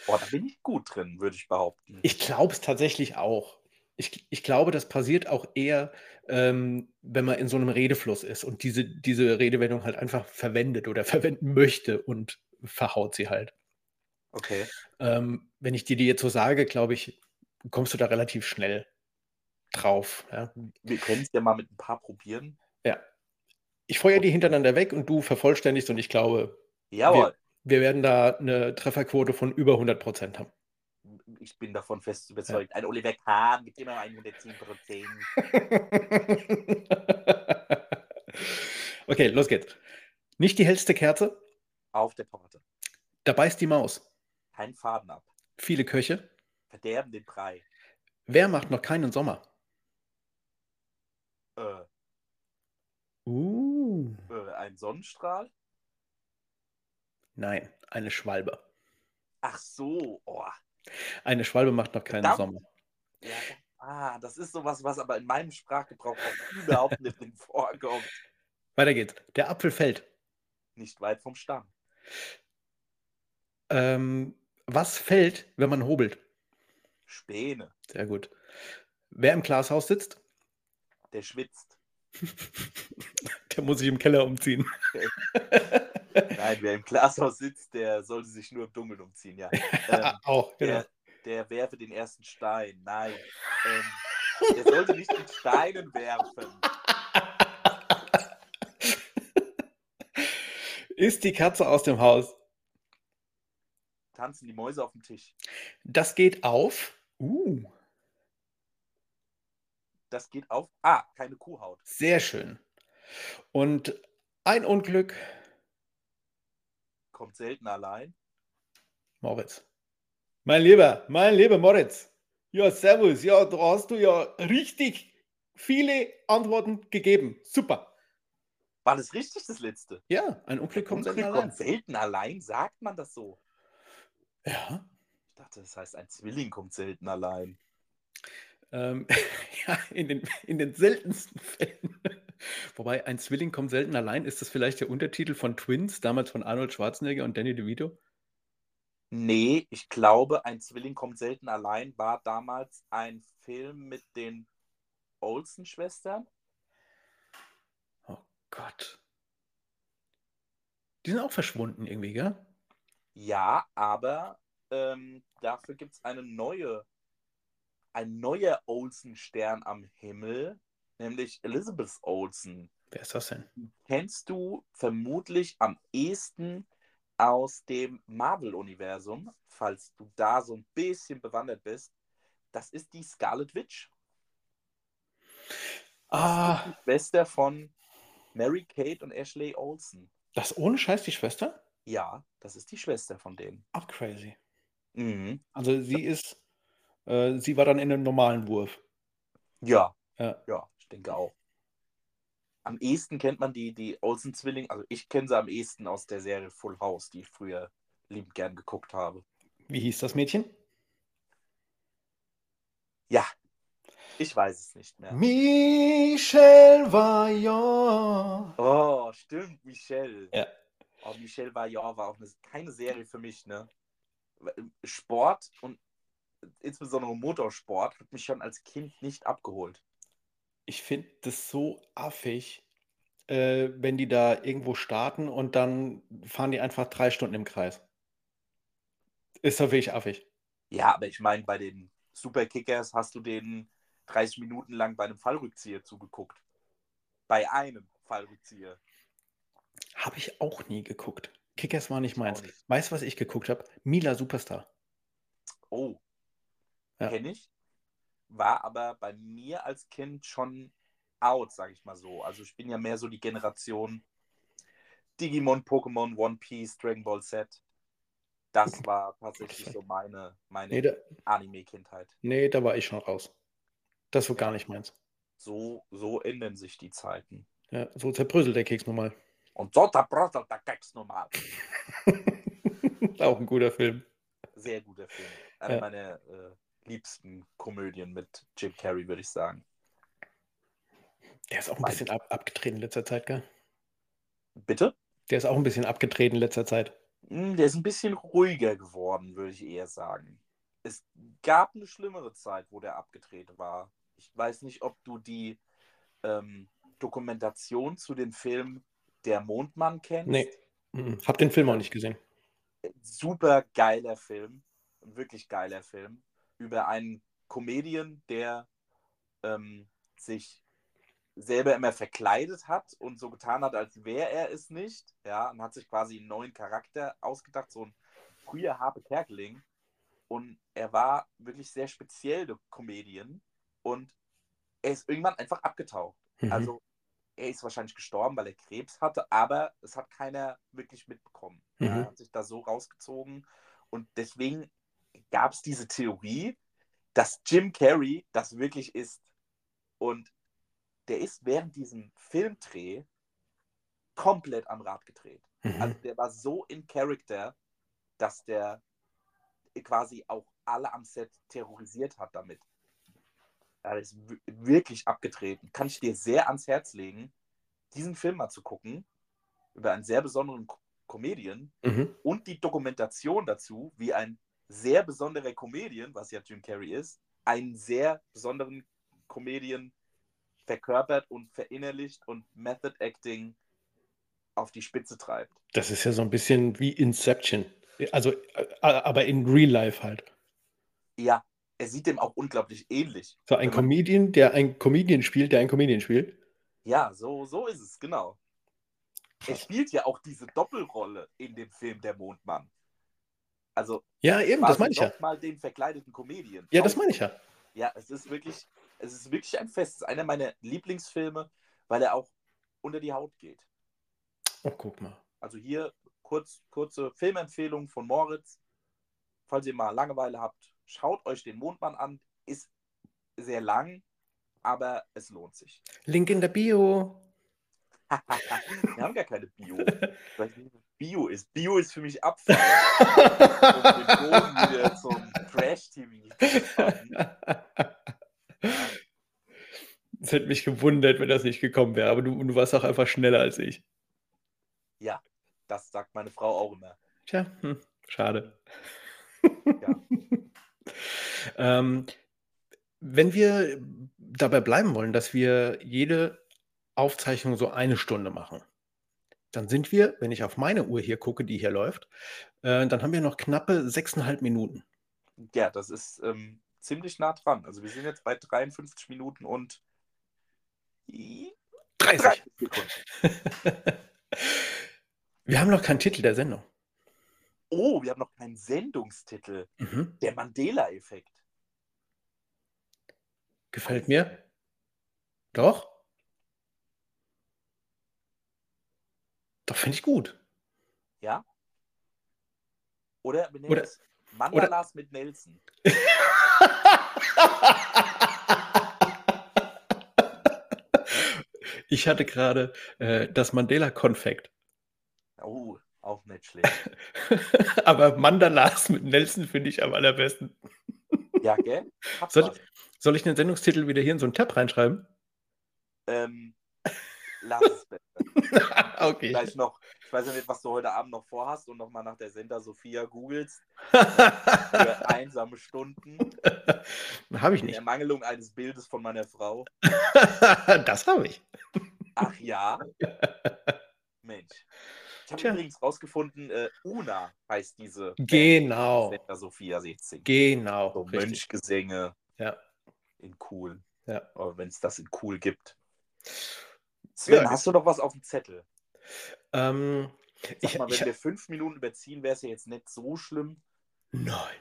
Oh, da bin ich gut drin, würde ich behaupten. Ich glaube es tatsächlich auch. Ich ich glaube, das passiert auch eher, ähm, wenn man in so 'nem Redefluss ist und diese diese Redewendung halt einfach verwendet oder verwenden möchte und verhaut sie halt. Okay. Ähm, wenn ich dir die jetzt so sage, glaube ich, kommst du da relativ schnell drauf, ja. Wir können's ja mal mit 'n paar probieren. Ja. Ich feuere die hintereinander weg und du vervollständigst und ich glaube, wir Jawohl. wir werden da 'ne Trefferquote von über 100 % haben. Ich bin davon fest Ja. überzeugt. Ein Oliver Kahn gibt immer 110 %. Okay, los geht's. Nicht die hellste Kerze. Auf der Torte. Da beißt die Maus. Kein Faden ab. Viele Köche. Verderben den Brei. Wer macht noch keinen Sommer? Äh. Uh. Äh, ein Sonnenstrahl? Nein, eine Schwalbe. Ach so, oh. Eine Schwalbe macht noch keinen Verdammt. Sommer. Ja, ah, das ist so was, aber in meinem Sprachgebrauch auch überhaupt nicht drin vorkommt. Weiter geht's. Der Apfel fällt. Nicht weit vom Stamm. Ähm, was fällt, wenn man hobelt? Späne. Sehr gut. Wer im Glashaus sitzt? Der schwitzt. Der muss sich im Keller umziehen. Nein, wer im Glashaus sitzt, der sollte sich nur im Dunkeln umziehen, ja. Ähm, Auch, genau. der, der werfe den ersten Stein. Nein. Ähm, der sollte nicht mit Steinen werfen. Ist die Katze aus dem Haus? Tanzen die Mäuse auf dem Tisch. Das geht auf. Uh, Das geht auf. Ah, keine Kuhhaut. sehr schön. Und ein Unglück, Kommt selten allein. Moritz. Mein Lieber, mein lieber Moritz. Ja, servus. Ja, da hast du ja richtig viele Antworten gegeben. Super. War das richtig, das letzte? Ja, ein Unglück kommt selten Unglück allein. kommt selten allein. Sagt man das so? Ja. Ich dachte, das heißt, ein Zwilling kommt selten allein. Ähm, ja, in den in den seltensten Fällen. Wobei ein Zwilling kommt selten allein. Ist das vielleicht der Untertitel von Twins, damals von Arnold Schwarzenegger und Danny DeVito? Nee, ich glaube, ein Zwilling kommt selten allein war damals ein Film mit den Olsen-Schwestern. Oh Gott. Die sind auch verschwunden irgendwie, gell? Ja, aber ähm, dafür gibt es eine neue, ein neuer Olsen-Stern am Himmel, nämlich Elizabeth Olsen. Wer ist das denn? Kennst du vermutlich am ehesten aus dem Marvel-Universum, falls du da so ein bisschen bewandert bist. Das ist die Scarlet Witch. Das Ah, ist die Schwester von Mary Kate und Ashley Olsen. das ohne Scheiß die Schwester? Ja, das ist die Schwester von denen. Ach, crazy. Mhm. Also sie ist, äh, sie war dann in einem normalen Wurf. Ja, Ja. ja, ich denke auch. Am ehesten kennt man die, die Olsen-Zwillinge, also ich kenne sie am ehesten aus der Serie Full House, die ich früher liebend gern geguckt habe. Wie hieß das Mädchen? Ja, ich weiß es nicht mehr. Michelle Vaillant. Oh, stimmt, Michelle. Ja. Oh, Michelle Vaillant war auch eine, keine Serie für mich, ne? Sport und insbesondere Motorsport hat mich schon als Kind nicht abgeholt. Ich finde das so affig, äh, wenn die da irgendwo starten und dann fahren die einfach 3 Stunden im Kreis. Ist doch wirklich affig. Ja, aber ich meine, bei den Super Kickers hast du den 30 Minuten lang bei einem Fallrückzieher zugeguckt. Bei einem Fallrückzieher. Habe ich auch nie geguckt. Kickers war nicht meins. nicht. Weißt du, was ich geguckt habe? Mila Superstar. Oh, Ja. kenne ich. War aber bei mir als Kind schon out, sage ich mal so. Also ich bin ja mehr so die Generation Digimon, Pokémon, One Piece, Dragon Ball Z. Das war tatsächlich so meine, meine Nee, Anime-Kindheit. nee, da war ich schon raus. Das war gar nicht meins. So, so ändern sich die Zeiten. Ja, so zerbröselt der Keks nochmal. Und so da bröselt der Keks normal. auch ein guter Film. Sehr guter Film. Eine Ja. meiner äh, liebsten Komödien mit Jim Carrey, würde ich sagen. Der ist auch ein bisschen ab, abgetreten in letzter Zeit, gell? Bitte? Der ist auch ein bisschen abgetreten in letzter Zeit. Hm, Der ist ein bisschen ruhiger geworden, würde ich eher sagen. Es gab eine schlimmere Zeit, wo der abgedreht war. Ich weiß nicht, ob du die ähm, Dokumentation zu dem Film Der Mondmann kennst. Nee. Hab den Film auch nicht gesehen. Super geiler Film. Wirklich geiler Film. Über einen Comedian, der ähm, sich selber immer verkleidet hat und so getan hat, als wäre er es nicht. Ja, und hat sich quasi einen neuen Charakter ausgedacht, so ein früher Harpe Kerkeling. Und er war wirklich sehr speziell, der Comedian. Und er ist irgendwann einfach abgetaucht. Mhm. Also, er ist wahrscheinlich gestorben, weil er Krebs hatte, aber es hat keiner wirklich mitbekommen. Mhm. Er hat sich da so rausgezogen. Und deswegen gab es diese Theorie, dass Jim Carrey das wirklich ist. Und der ist während diesem Filmdreh komplett am Rad gedreht. Mhm. Also der war so in Character, dass der quasi auch alle am Set terrorisiert hat damit. Er ist wirklich abgetreten. Kann ich dir sehr ans Herz legen, diesen Film mal zu gucken, über einen sehr besonderen Comedian Mhm. und die Dokumentation dazu, wie ein sehr besonderer Comedian, was ja Jim Carrey ist, einen sehr besonderen Comedian verkörpert und verinnerlicht und Method Acting auf die Spitze treibt. Das ist ja so ein bisschen wie Inception. Also, äh, aber in Real Life halt. Ja, er sieht dem auch unglaublich ähnlich. So ein Comedian, der ein Comedian spielt, der ein Comedian spielt. Ja, so, so ist es, genau. Er spielt ja auch diese Doppelrolle in dem Film Der Mondmann. Also, Ja, eben, das meine ich ja. mal den verkleideten Comedian. Ja, das meine ich ja. Ja, es ist wirklich, es ist wirklich ein Fest. Es ist einer meiner Lieblingsfilme, weil er auch unter die Haut geht. Oh, guck mal. Also hier kurz, kurze Filmempfehlung von Moritz. Falls ihr mal Langeweile habt, schaut euch den Mondmann an. Ist sehr lang, aber es lohnt sich. Link in der Bio. Wir haben gar keine Bio. Bio ist. Bio ist für mich Abfall. um den Bogen wieder zum Trash-TV. Es hätte mich gewundert, wenn das nicht gekommen wäre, aber du, du warst auch einfach schneller als ich. Ja, das sagt meine Frau auch immer. Tja, hm, schade. Ja. ähm, wenn wir dabei bleiben wollen, dass wir jede Aufzeichnung so eine Stunde machen, dann sind wir, wenn ich auf meine Uhr hier gucke, die hier läuft, äh, dann haben wir noch knappe sechseinhalb Minuten. Ja, das ist ähm, ziemlich nah dran. Also wir sind jetzt bei 53 Minuten und 30. 30 Sekunden. wir haben noch keinen Titel der Sendung. Oh, wir haben noch keinen Sendungstitel. Mhm. Der Mandela-Effekt. Gefällt mir. Doch? Doch, finde ich gut. Ja? Oder wir nennen Oder- es Mandalas mit Nelson. Ich hatte gerade äh, das Mandela-Konfekt. Oh, auch nicht schlecht. Aber Mandalas mit Nelson finde ich am allerbesten. Ja, gell? Soll. Soll ich den Sendungstitel wieder hier in so einen Tab reinschreiben? Ähm, lass es besser. okay. Vielleicht noch, ich weiß ja nicht, was du heute Abend noch vorhast und nochmal nach der Sender Sophia googelst. Für einsame Stunden. habe ich In nicht. Ermangelung eines Bildes von meiner Frau. das habe ich. Ach ja. Mensch. Ich habe übrigens rausgefunden, äh, Una heißt diese Genau. Band, Sender Sophia 16. Genau. So. Mönchgesänge Ja. in cool. Ja. Aber wenn es das in cool gibt. Sven, Ja, hast du noch was auf dem Zettel? Ähm, Sag ich, mal, wenn ich, wir fünf Minuten überziehen, wäre es ja jetzt nicht so schlimm. nein.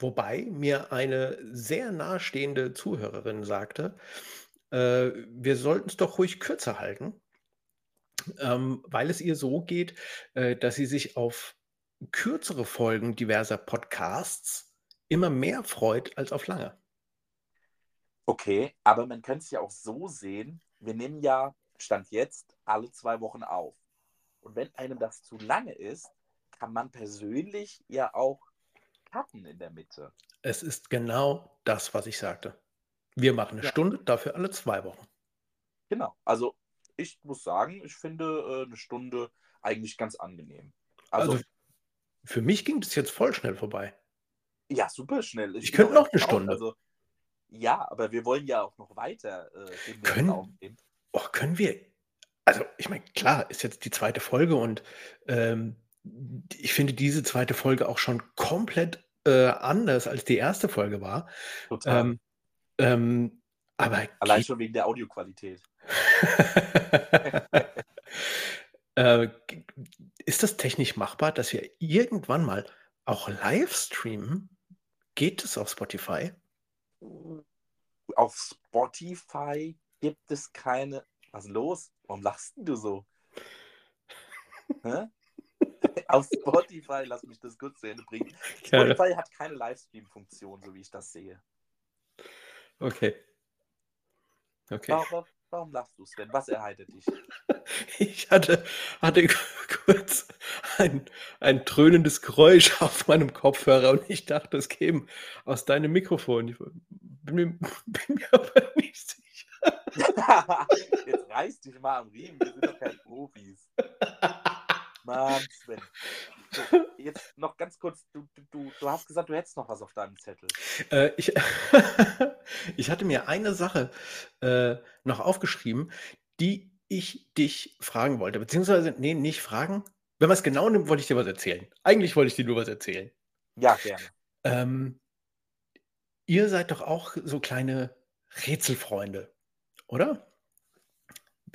Wobei mir eine sehr nahestehende Zuhörerin sagte, äh, wir sollten es doch ruhig kürzer halten, ähm, weil es ihr so geht, äh, dass sie sich auf kürzere Folgen diverser Podcasts immer mehr freut als auf lange. Okay, aber man könnte es ja auch so sehen, wir nehmen ja, Stand jetzt, alle zwei Wochen auf. Und wenn einem das zu lange ist, kann man persönlich ja auch cutten in der Mitte. Es ist genau das, was ich sagte. Wir machen eine Ja. Stunde, dafür alle zwei Wochen. Genau. Also ich muss sagen, ich finde äh, eine Stunde eigentlich ganz angenehm. Also, Also für mich ging das jetzt voll schnell vorbei. ja, super schnell. ich bin könnte auch noch eine. Stunde. Also, ja, aber wir wollen ja auch noch weiter äh, Können- aufnehmen. Oh, können wir. Also, ich meine, klar, ist jetzt die zweite Folge und ähm, ich finde diese zweite Folge auch schon komplett äh, anders als die erste Folge war. Total. Ähm, ähm, aber Allein schon wegen der Audioqualität. äh, ist das technisch machbar, dass wir irgendwann mal auch live streamen? Geht es auf Spotify? Auf Spotify gibt es keine. Was ist los? Warum lachst denn du so? Auf Spotify, lass mich das kurz zu Ende bringen. Gerne. Spotify hat keine Livestream-Funktion, so wie ich das sehe. Okay. Okay. Warum, warum lachst du, Sven? Was erheitert dich? Ich hatte, hatte kurz ein, ein dröhnendes Geräusch auf meinem Kopfhörer und ich dachte, es käme aus deinem Mikrofon. Ich bin mir, bin mir aber nicht sicher. Jetzt reiß dich mal am Riemen, wir sind doch keine Profis. Mann, Sven. So, jetzt noch ganz kurz, du, du, du, hast gesagt, du hättest noch was auf deinem Zettel. Äh, ich, ich hatte mir eine Sache äh, noch aufgeschrieben, die ich dich fragen wollte. Beziehungsweise, nee, nicht fragen. Wenn man es genau nimmt, wollte ich dir was erzählen. Eigentlich wollte ich dir nur was erzählen. Ja, gerne. Ähm, ihr seid doch auch so kleine Rätselfreunde, oder?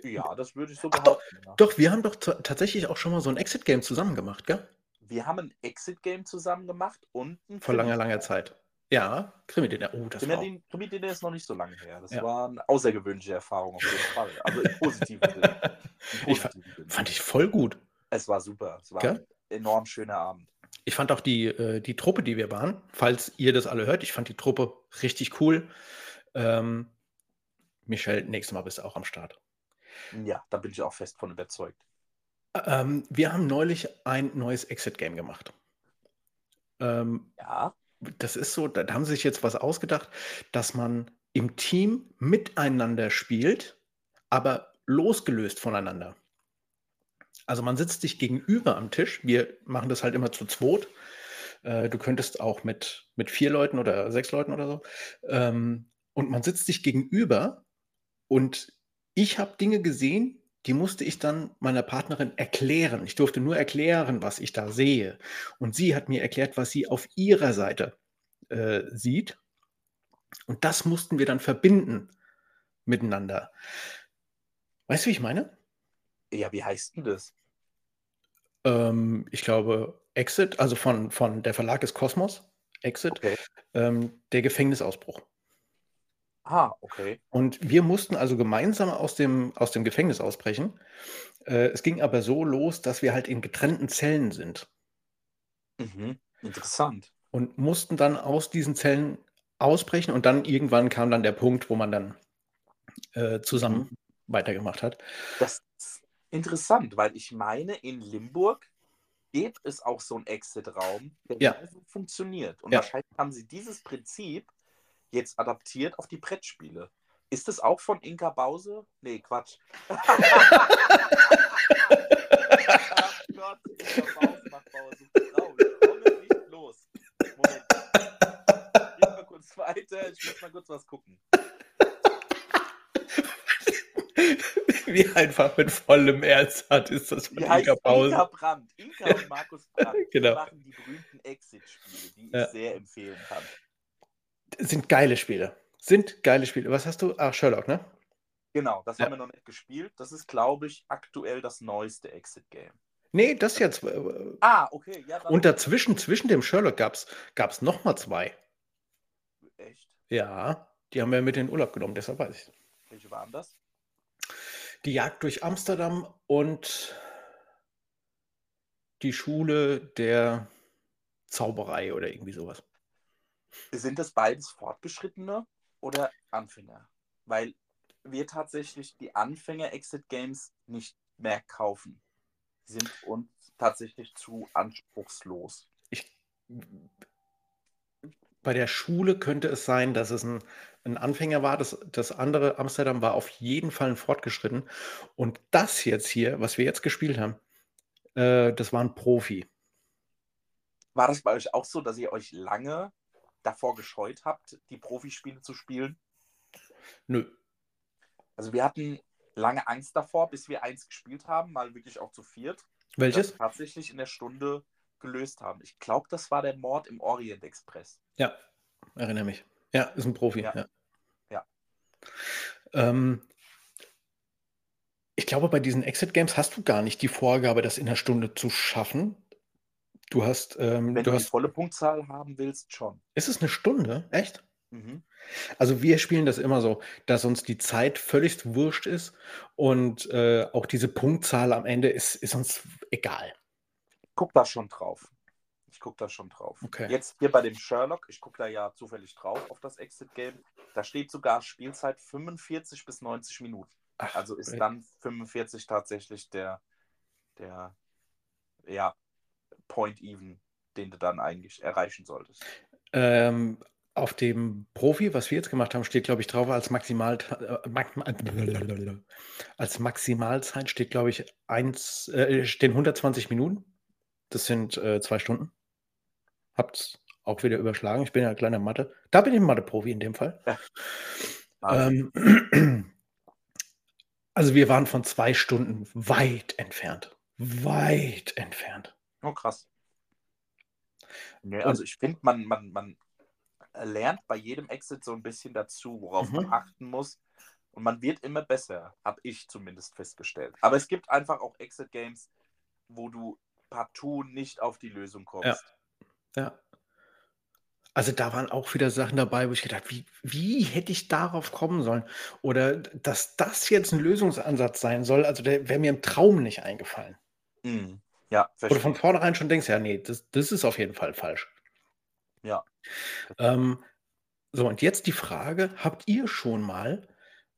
Ja, das würde ich so Ach doch, behaupten. Ja. Doch, wir haben doch tatsächlich auch schon mal so ein Exit-Game zusammen gemacht, gell? Wir haben ein Exit-Game zusammen gemacht und ein Vor langer, Krimi. langer Zeit. Ja, Krimi-Dinner. Oh, das war auch, Krimi- Krimi-Dinner ist noch nicht so lange her. Das Ja. war eine außergewöhnliche Erfahrung auf jeden Fall. Also im positiven Sinne. Ich fa- positiven Sinne. fand ich voll gut. Es war super. Es war Gell? ein enorm schöner Abend. Ich fand auch die, äh, die Truppe, die wir waren, falls ihr das alle hört, ich fand die Truppe richtig cool. Ähm, Michelle, nächstes Mal bist du auch am Start. Ja, da bin ich auch fest von überzeugt. Ähm, wir haben neulich ein neues Exit-Game gemacht. Ähm, Ja, das ist so, da haben sie sich jetzt was ausgedacht, dass man im Team miteinander spielt, aber losgelöst voneinander. Also man sitzt sich gegenüber am Tisch. Wir machen das halt immer zu zweit. Äh, du könntest auch mit, mit vier Leuten oder sechs Leuten oder so. Ähm, und man sitzt sich gegenüber und ich habe Dinge gesehen, die musste ich dann meiner Partnerin erklären. Ich durfte nur erklären, was ich da sehe. Und sie hat mir erklärt, was sie auf ihrer Seite äh, sieht. Und das mussten wir dann verbinden miteinander. Weißt du, wie ich meine? ja, wie heißt denn das? Ähm, ich glaube, Exit, also von, von der Verlag ist Kosmos, Exit, Okay. ähm, der Gefängnisausbruch. Ah, okay. Und wir mussten also gemeinsam aus dem, aus dem Gefängnis ausbrechen. Äh, es ging aber so los, dass wir halt in getrennten Zellen sind Mhm. Interessant. und mussten dann aus diesen Zellen ausbrechen. Und dann irgendwann kam dann der Punkt, wo man dann äh, zusammen weitergemacht hat. Das ist interessant, weil ich meine, in Limburg gibt es auch so einen Exit-Raum, der Ja. funktioniert. Und Ja. wahrscheinlich haben sie dieses Prinzip jetzt adaptiert auf die Brettspiele. Ist das auch von Inka Bause? Nee, Quatsch. Ach Gott, Inka Bause macht kommen nicht los. Moment. Red mal kurz weiter. Ich muss mal kurz was gucken. Wie einfach mit vollem Ernst hat, ist das von Inka Pause. Inka Brandt. Inka und Markus Brandt genau. machen die berühmten Exit-Spiele, die ich ja. sehr empfehlen kann. Sind geile Spiele. Sind geile Spiele. Was hast du? Ach, Sherlock, ne? Genau, das ja. haben wir noch nicht gespielt. Das ist, glaube ich, aktuell das neueste Exit-Game. Nee, das jetzt. Äh, ah, okay. Ja, und dazwischen, zwischen dem Sherlock gab es nochmal zwei. Echt? Ja, die haben wir mit in den Urlaub genommen, deshalb weiß ich. Welche waren das? Die Jagd durch Amsterdam und die Schule der Zauberei oder irgendwie sowas. Sind das beides Fortgeschrittene oder Anfänger? Weil wir tatsächlich die Anfänger-Exit-Games nicht mehr kaufen. Die sind uns tatsächlich zu anspruchslos. Ich, bei der Schule könnte es sein, dass es ein, ein Anfänger war. Das, das andere, Amsterdam, war auf jeden Fall ein fortgeschritten. Und das jetzt hier, was wir jetzt gespielt haben, äh, das war ein Profi. War das bei euch auch so, dass ihr euch lange davor gescheut habt, die Profispiele zu spielen? Nö. Also wir hatten lange Angst davor, bis wir eins gespielt haben, mal wirklich auch zu viert. Welches? Das tatsächlich in der Stunde gelöst haben. Ich glaube, das war der Mord im Orient Express. Ja, erinnere mich. Ja, ist ein Profi. Ja. ja. ja. Ähm, ich glaube, bei diesen Exit-Games hast du gar nicht die Vorgabe, das in einer Stunde zu schaffen. Du hast. Ähm, Wenn du, du hast, die volle Punktzahl haben willst, schon. Ist es eine Stunde? Echt? Mhm. Also wir spielen das immer so, dass uns die Zeit völlig wurscht ist und äh, auch diese Punktzahl am Ende ist, ist uns egal. Ich gucke da schon drauf. Ich gucke da schon drauf. Okay. Jetzt hier bei dem Sherlock, ich gucke da ja zufällig drauf auf das Exit-Game. Da steht sogar Spielzeit 45 bis 90 Minuten. Ach, also ist ey. dann 45 tatsächlich der, der ja, Point Even, den du dann eigentlich erreichen solltest. Ähm, auf dem Profi, was wir jetzt gemacht haben, steht, glaube ich, drauf, als, Maximal, äh, als Maximalzeit steht, glaube ich, eins, äh, stehen 120 Minuten. Das sind äh, zwei Stunden. Habt's auch wieder überschlagen. Ich bin ja ein kleiner Mathe. Da bin ich ein Mathe-Profi in dem Fall. Ja. Ähm, also wir waren von zwei Stunden weit entfernt. Weit entfernt. Oh, krass. Nee, also ich finde, man, man, man lernt bei jedem Exit so ein bisschen dazu, worauf Mhm. man achten muss. Und man wird immer besser, habe ich zumindest festgestellt. Aber es gibt einfach auch Exit-Games, wo du partout nicht auf die Lösung kommst. Ja. Also da waren auch wieder Sachen dabei, wo ich gedacht, wie, wie hätte ich darauf kommen sollen? Oder dass das jetzt ein Lösungsansatz sein soll, also der wäre mir im Traum nicht eingefallen. Mhm. Ja, Oder verstehe. von vornherein schon denkst, ja, nee, das, das ist auf jeden Fall falsch. Ja. Ähm, so, und jetzt die Frage, habt ihr schon mal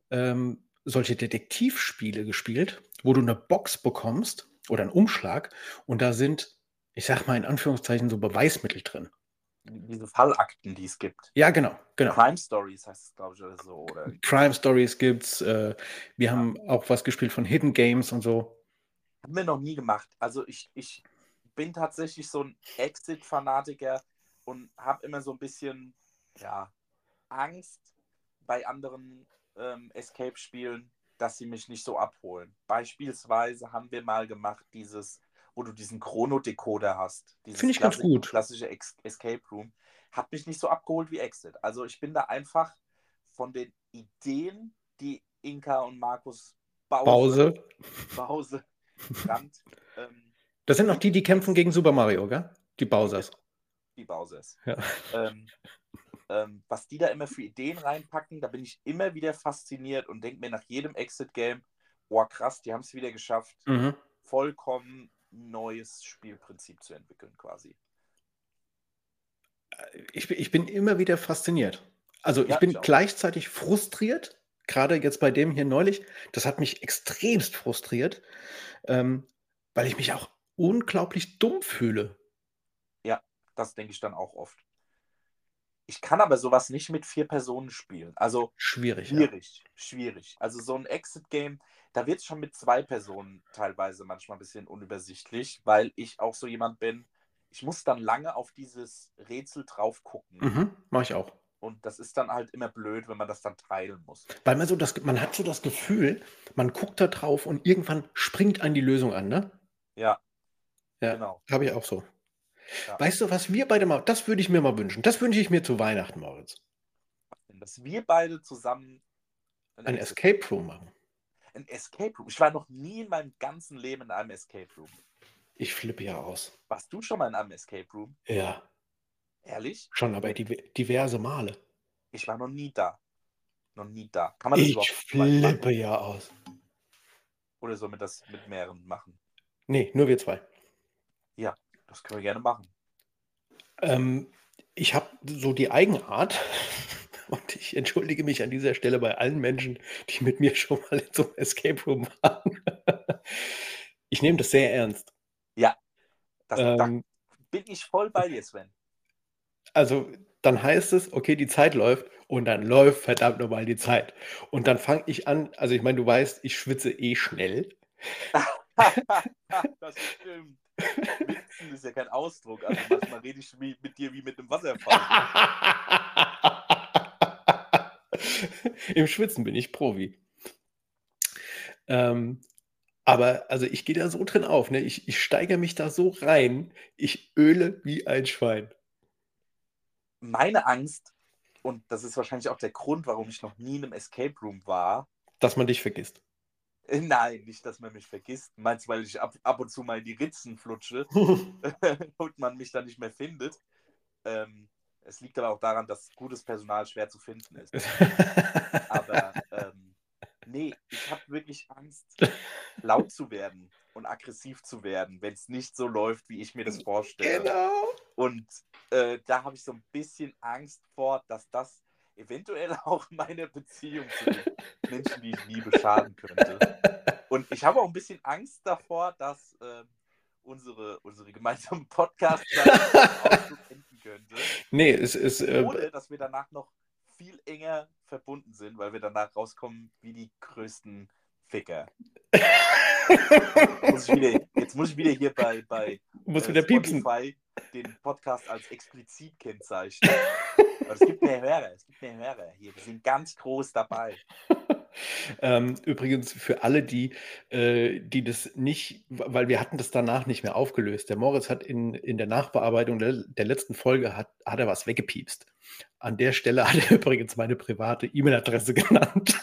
ähm, solche Detektivspiele gespielt, wo du eine Box bekommst oder einen Umschlag und da sind, ich sag mal in Anführungszeichen, so Beweismittel drin? Diese Fallakten, die es gibt. Ja, genau, genau. Crime Stories heißt es, glaube ich, oder so. Oder Crime Stories gibt's. Äh, wir haben auch was gespielt von Hidden Games und so. Haben wir noch nie gemacht. Also ich, ich bin tatsächlich so ein Exit-Fanatiker und habe immer so ein bisschen, ja, Angst bei anderen ähm, Escape-Spielen, dass sie mich nicht so abholen. Beispielsweise haben wir mal gemacht dieses, wo du diesen Chrono-Decoder hast. Finde ich ganz gut. Klassische Ex Escape Room. Hat mich nicht so abgeholt wie Exit. Also ich bin da einfach von den Ideen, die Inka und Markus Bause, Pause. Bause Brandt, ähm, Das sind noch die, die kämpfen gegen Super Mario, gell? Die Bowsers. die Bowsers. Ja. Ähm, ähm, was die da immer für Ideen reinpacken, da bin ich immer wieder fasziniert und denke mir nach jedem Exit-Game, oh krass, die haben es wieder geschafft, Mhm. vollkommen neues Spielprinzip zu entwickeln quasi. Ich, bin- ich bin immer wieder fasziniert. Also ich Ja, bin ich gleichzeitig frustriert, gerade jetzt bei dem hier neulich. Das hat mich extremst frustriert, ähm, weil ich mich auch unglaublich dumm fühle. Das denke ich dann auch oft. Ich kann aber sowas nicht mit vier Personen spielen. Also Schwierig. Ja. schwierig, schwierig. Also so ein Exit-Game, da wird es schon mit zwei Personen teilweise manchmal ein bisschen unübersichtlich, weil ich auch so jemand bin, ich muss dann lange auf dieses Rätsel drauf gucken. Mhm, Mache ich auch. Und das ist dann halt immer blöd, wenn man das dann teilen muss. Weil man so das, man hat so das Gefühl, man guckt da drauf und irgendwann springt an die Lösung an, ne? Ja, Ja, genau. habe ich auch so. Ja. Weißt du, was wir beide mal, das würde ich mir mal wünschen. Das wünsche ich mir zu Weihnachten, Moritz. Dass wir beide zusammen Ein Escape Room machen. ein Escape Room. Ich war noch nie in meinem ganzen Leben in einem Escape Room. Ich flippe ja aus. Warst du schon mal in einem Escape Room? Ja, Ehrlich? schon, aber div- diverse Male. Ich war noch nie da. Noch nie da. Kann man das Ich flippe ja aus. Oder soll man das mit mehreren machen? Nee, nur wir zwei. Das können wir gerne machen. Ähm, ich habe so die Eigenart, und ich entschuldige mich an dieser Stelle bei allen Menschen, die mit mir schon mal in so einem Escape Room waren. Ich nehme das sehr ernst. Das, da Ähm, bin ich voll bei dir, Sven. Also dann heißt es, okay, die Zeit läuft und dann läuft verdammt nochmal die Zeit. Und dann fange ich an, also ich meine, du weißt, ich schwitze eh schnell. das stimmt. Witzen ist ja kein Ausdruck. Also manchmal rede ich wie, mit dir wie mit einem Wasserfall. Im Schwitzen bin ich Profi. Ähm, aber also ich gehe da so drin auf, ne? Ich, ich steigere mich da so rein, ich öle wie ein Schwein. Meine Angst, und das ist wahrscheinlich auch der Grund, warum ich noch nie in einem Escape Room war, Dass man dich vergisst. äh, nein, nicht, dass man mich vergisst. Meinst du, weil ich ab, ab und zu mal in die Ritzen flutsche und man mich dann nicht mehr findet? Ähm, es liegt aber auch daran, dass gutes Personal schwer zu finden ist. Aber ähm, nee, ich habe wirklich Angst, laut zu werden und aggressiv zu werden, wenn es nicht so läuft, wie ich mir das vorstelle. genau. Und äh, da habe ich so ein bisschen Angst vor, dass das eventuell auch meine Beziehung zu den Menschen, die ich liebe, schaden könnte. Und ich habe auch ein bisschen Angst davor, dass äh, unsere, unsere gemeinsame podcast enden könnte. Nee, es ist. Äh, Ohne, dass wir danach noch viel enger verbunden sind, weil wir danach rauskommen wie die größten Ficker. Muss wieder, jetzt muss ich wieder hier bei, bei muss äh, wieder piepsen. Spotify den Podcast als explizit kennzeichnen. Aber es gibt mehr Hörer, es gibt mehr Hörer hier. Wir sind ganz groß dabei. Ähm, übrigens für alle, die, äh, die das nicht, weil wir hatten das danach nicht mehr aufgelöst. Der Moritz hat in, in der Nachbearbeitung der, der letzten Folge hat, hat er was weggepiepst. An der Stelle hat er übrigens meine private E-Mail-Adresse genannt.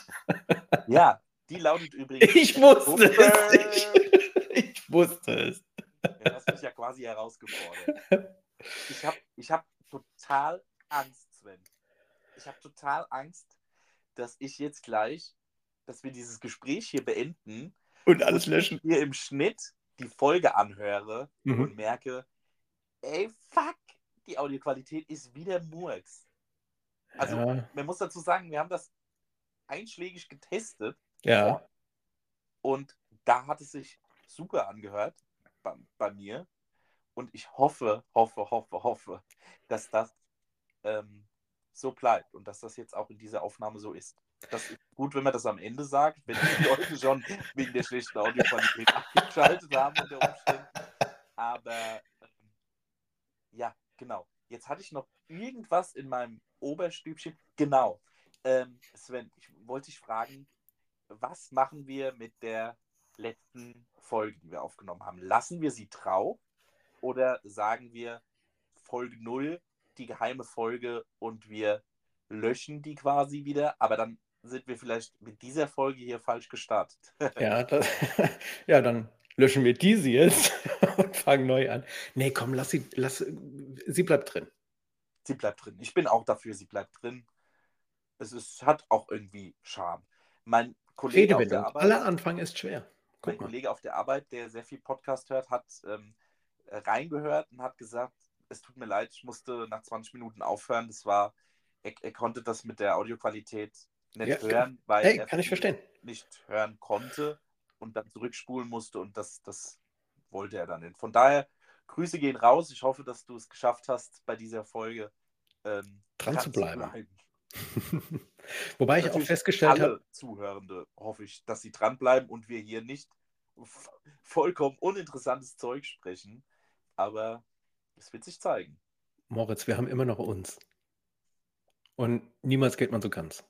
Ja, die lautet übrigens. Ich wusste es. Ich, ich wusste es. Du hast mich ja quasi herausgefordert. Ich habe ich hab total Angst, Sven. Ich habe total Angst, dass ich jetzt gleich, dass wir dieses Gespräch hier beenden Und alles löschen. hier im Schnitt die Folge anhöre Mhm. und merke, ey, fuck, die Audioqualität ist wieder Murks. Also, ja, man muss dazu sagen, wir haben das einschlägig getestet ja. und da hat es sich super angehört bei, bei mir. Und ich hoffe, hoffe, hoffe, hoffe, dass das ähm, so bleibt und dass das jetzt auch in dieser Aufnahme so ist. Das ist gut, wenn man das am Ende sagt, wenn die Leute schon wegen der schlechten Audioqualität abgeschaltet haben unter Umständen. Aber ähm, ja, genau. Jetzt hatte ich noch irgendwas in meinem Oberstübchen. Genau. Ähm, Sven, ich wollte dich fragen, was machen wir mit der letzten Folge, die wir aufgenommen haben? Lassen wir sie drauf oder sagen wir Folge 0, die geheime Folge und wir löschen die quasi wieder, aber dann sind wir vielleicht mit dieser Folge hier falsch gestartet. Ja, das, ja, dann löschen wir diese jetzt und fangen neu an. Nee, komm, lass sie, lass, sie bleibt drin. sie bleibt drin. Ich bin auch dafür, sie bleibt drin. Es ist, hat auch irgendwie Charme. Mein Kollege auf der Redewendung. Arbeit, Aller Anfang ist schwer. mein Guck mal. Kollege auf der Arbeit, der sehr viel Podcast hört, hat ähm, äh, reingehört und hat gesagt, es tut mir leid, ich musste nach 20 Minuten aufhören. Das war, er, er konnte das mit der Audioqualität nicht Ja, hören, weil Hey, er nicht hören konnte und dann zurückspulen musste und das, das wollte er dann nicht. Von daher, Grüße gehen raus. Ich hoffe, dass du es geschafft hast, bei dieser Folge ähm, Dran zu bleiben. Wobei ich auch festgestellt alle habe, Zuhörende hoffe ich, dass sie dranbleiben und wir hier nicht vollkommen uninteressantes Zeug sprechen. Aber es wird sich zeigen. Moritz, wir haben immer noch uns. Und niemals geht man so ganz.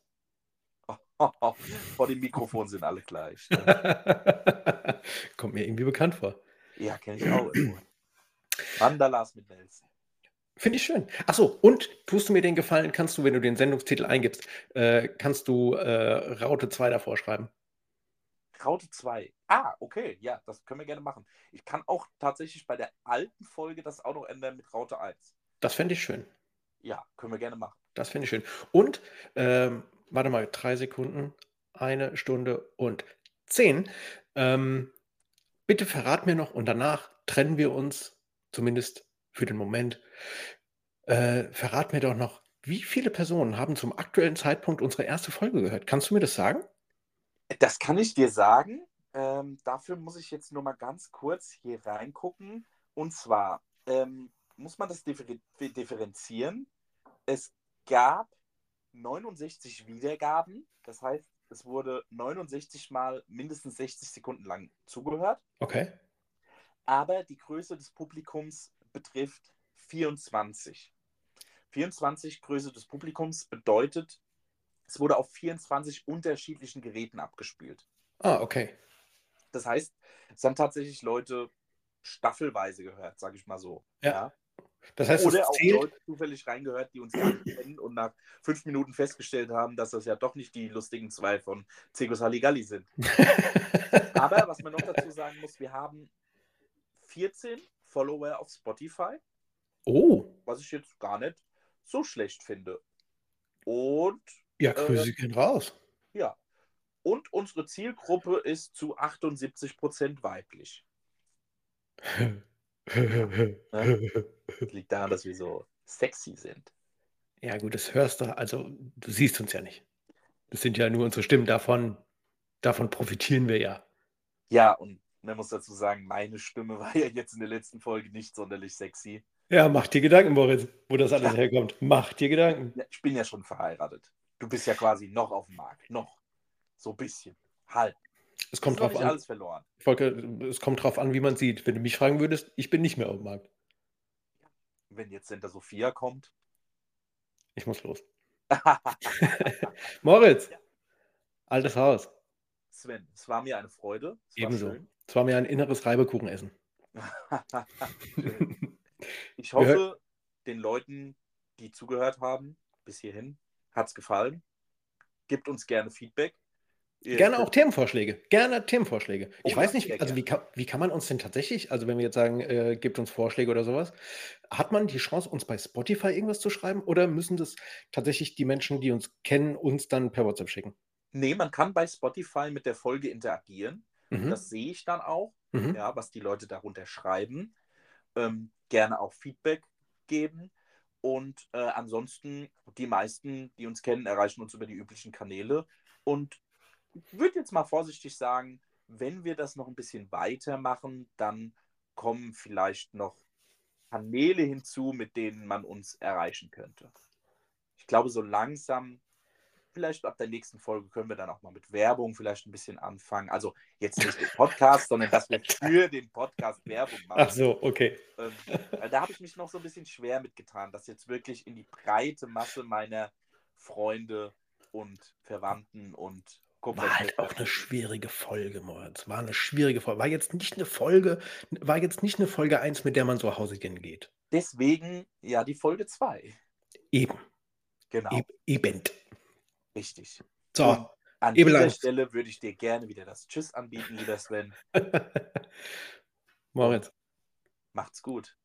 Vor dem Mikrofon sind alle gleich. Ne? Kommt mir irgendwie bekannt vor. Ja, kenne ich auch. Mandalas mit Nelson. Finde ich schön. Achso, und tust du mir den Gefallen, kannst du, wenn du den Sendungstitel eingibst, äh, kannst du äh, Raute 2 davor schreiben? Raute 2. Ah, okay, ja, das können wir gerne machen. Ich kann auch tatsächlich bei der alten Folge das auch noch ändern mit Raute 1. Das fände ich schön. Ja, können wir gerne machen. Das finde ich schön. Und, ähm, warte mal, drei Sekunden, eine Stunde und zehn. Ähm, bitte verrat mir noch und danach trennen wir uns, zumindest für den Moment. Äh, verrat mir doch noch, wie viele Personen haben zum aktuellen Zeitpunkt unsere erste Folge gehört? Kannst du mir das sagen? Das kann ich dir sagen. Ähm, dafür muss ich jetzt nur mal ganz kurz hier reingucken. Und zwar ähm, muss man das differ differenzieren. Es gab 69 Wiedergaben. Das heißt, es wurde 69 mal mindestens 60 Sekunden lang zugehört. Okay. Aber die Größe des Publikums betrifft 24. 24 Größe des Publikums bedeutet, es wurde auf 24 unterschiedlichen Geräten abgespielt. Ah, okay. Das heißt, es haben tatsächlich Leute staffelweise gehört, sage ich mal so. Ja. ja. Das heißt, Oder auch Leute zufällig reingehört, die uns gar nicht kennen und nach fünf Minuten festgestellt haben, dass das ja doch nicht die lustigen zwei von Cegos Halligalli sind. Aber was man noch dazu sagen muss, wir haben 14 Follower auf Spotify. Oh. Was ich jetzt gar nicht so schlecht finde. Und. Ja, Grüße äh, gehen raus. Ja. Und unsere Zielgruppe ist zu 78% weiblich. ne? Das liegt daran, dass wir so sexy sind. Ja, gut, das hörst du, also du siehst uns ja nicht. Das sind ja nur unsere Stimmen, davon, davon profitieren wir ja. Ja, und man muss dazu sagen, meine Stimme war ja jetzt in der letzten Folge nicht sonderlich sexy. Ja, mach dir Gedanken, Moritz, wo das alles ja. herkommt. Mach dir Gedanken. Ich bin ja schon verheiratet. Du bist ja quasi noch auf dem Markt. Noch. So ein bisschen. Halt. Es kommt drauf an. alles verloren. Volker, es kommt drauf an, wie man sieht. Wenn du mich fragen würdest, ich bin nicht mehr auf dem Markt. Wenn jetzt Santa Sophia kommt. Ich muss los. Moritz, ja. altes Haus. Sven, es war mir eine Freude. Ebenso. War es war mir ein inneres Reibekuchenessen. ich hoffe, den Leuten, die zugehört haben, bis hierhin, hat es gefallen. Gibt uns gerne Feedback. Gerne auch Themenvorschläge. Gerne Themenvorschläge. Oh, ich weiß nicht, also wie kann, wie kann man uns denn tatsächlich, also wenn wir jetzt sagen, äh, gibt uns Vorschläge oder sowas, hat man die Chance, uns bei Spotify irgendwas zu schreiben oder müssen das tatsächlich die Menschen, die uns kennen, uns dann per WhatsApp schicken? Nee, man kann bei Spotify mit der Folge interagieren. Mhm. Das sehe ich dann auch, mhm. ja, was die Leute darunter schreiben. Ähm, gerne auch Feedback geben. Und äh, ansonsten, die meisten, die uns kennen, erreichen uns über die üblichen Kanäle. Und ich würde jetzt mal vorsichtig sagen, wenn wir das noch ein bisschen weitermachen, dann kommen vielleicht noch Kanäle hinzu, mit denen man uns erreichen könnte. Ich glaube, so langsam vielleicht ab der nächsten Folge können wir dann auch mal mit Werbung vielleicht ein bisschen anfangen. Also jetzt nicht den Podcast, sondern dass wir für den Podcast Werbung machen. Ach so, okay. Ähm, da habe ich mich noch so ein bisschen schwer mitgetan, das jetzt wirklich in die breite Masse meiner Freunde und Verwandten und war halt auch eine schwierige Folge, Moritz. War eine schwierige Folge. War jetzt nicht eine Folge, war jetzt nicht eine Folge 1, mit der man so Hausigen geht. Deswegen ja die Folge 2. Eben. Genau. E eben. Richtig. So, Und an dieser Angst. Stelle würde ich dir gerne wieder das Tschüss anbieten, lieber Sven. Moritz. Macht's gut.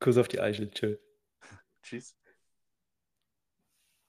Kuss auf die Eichel. Tschö. Tschüss.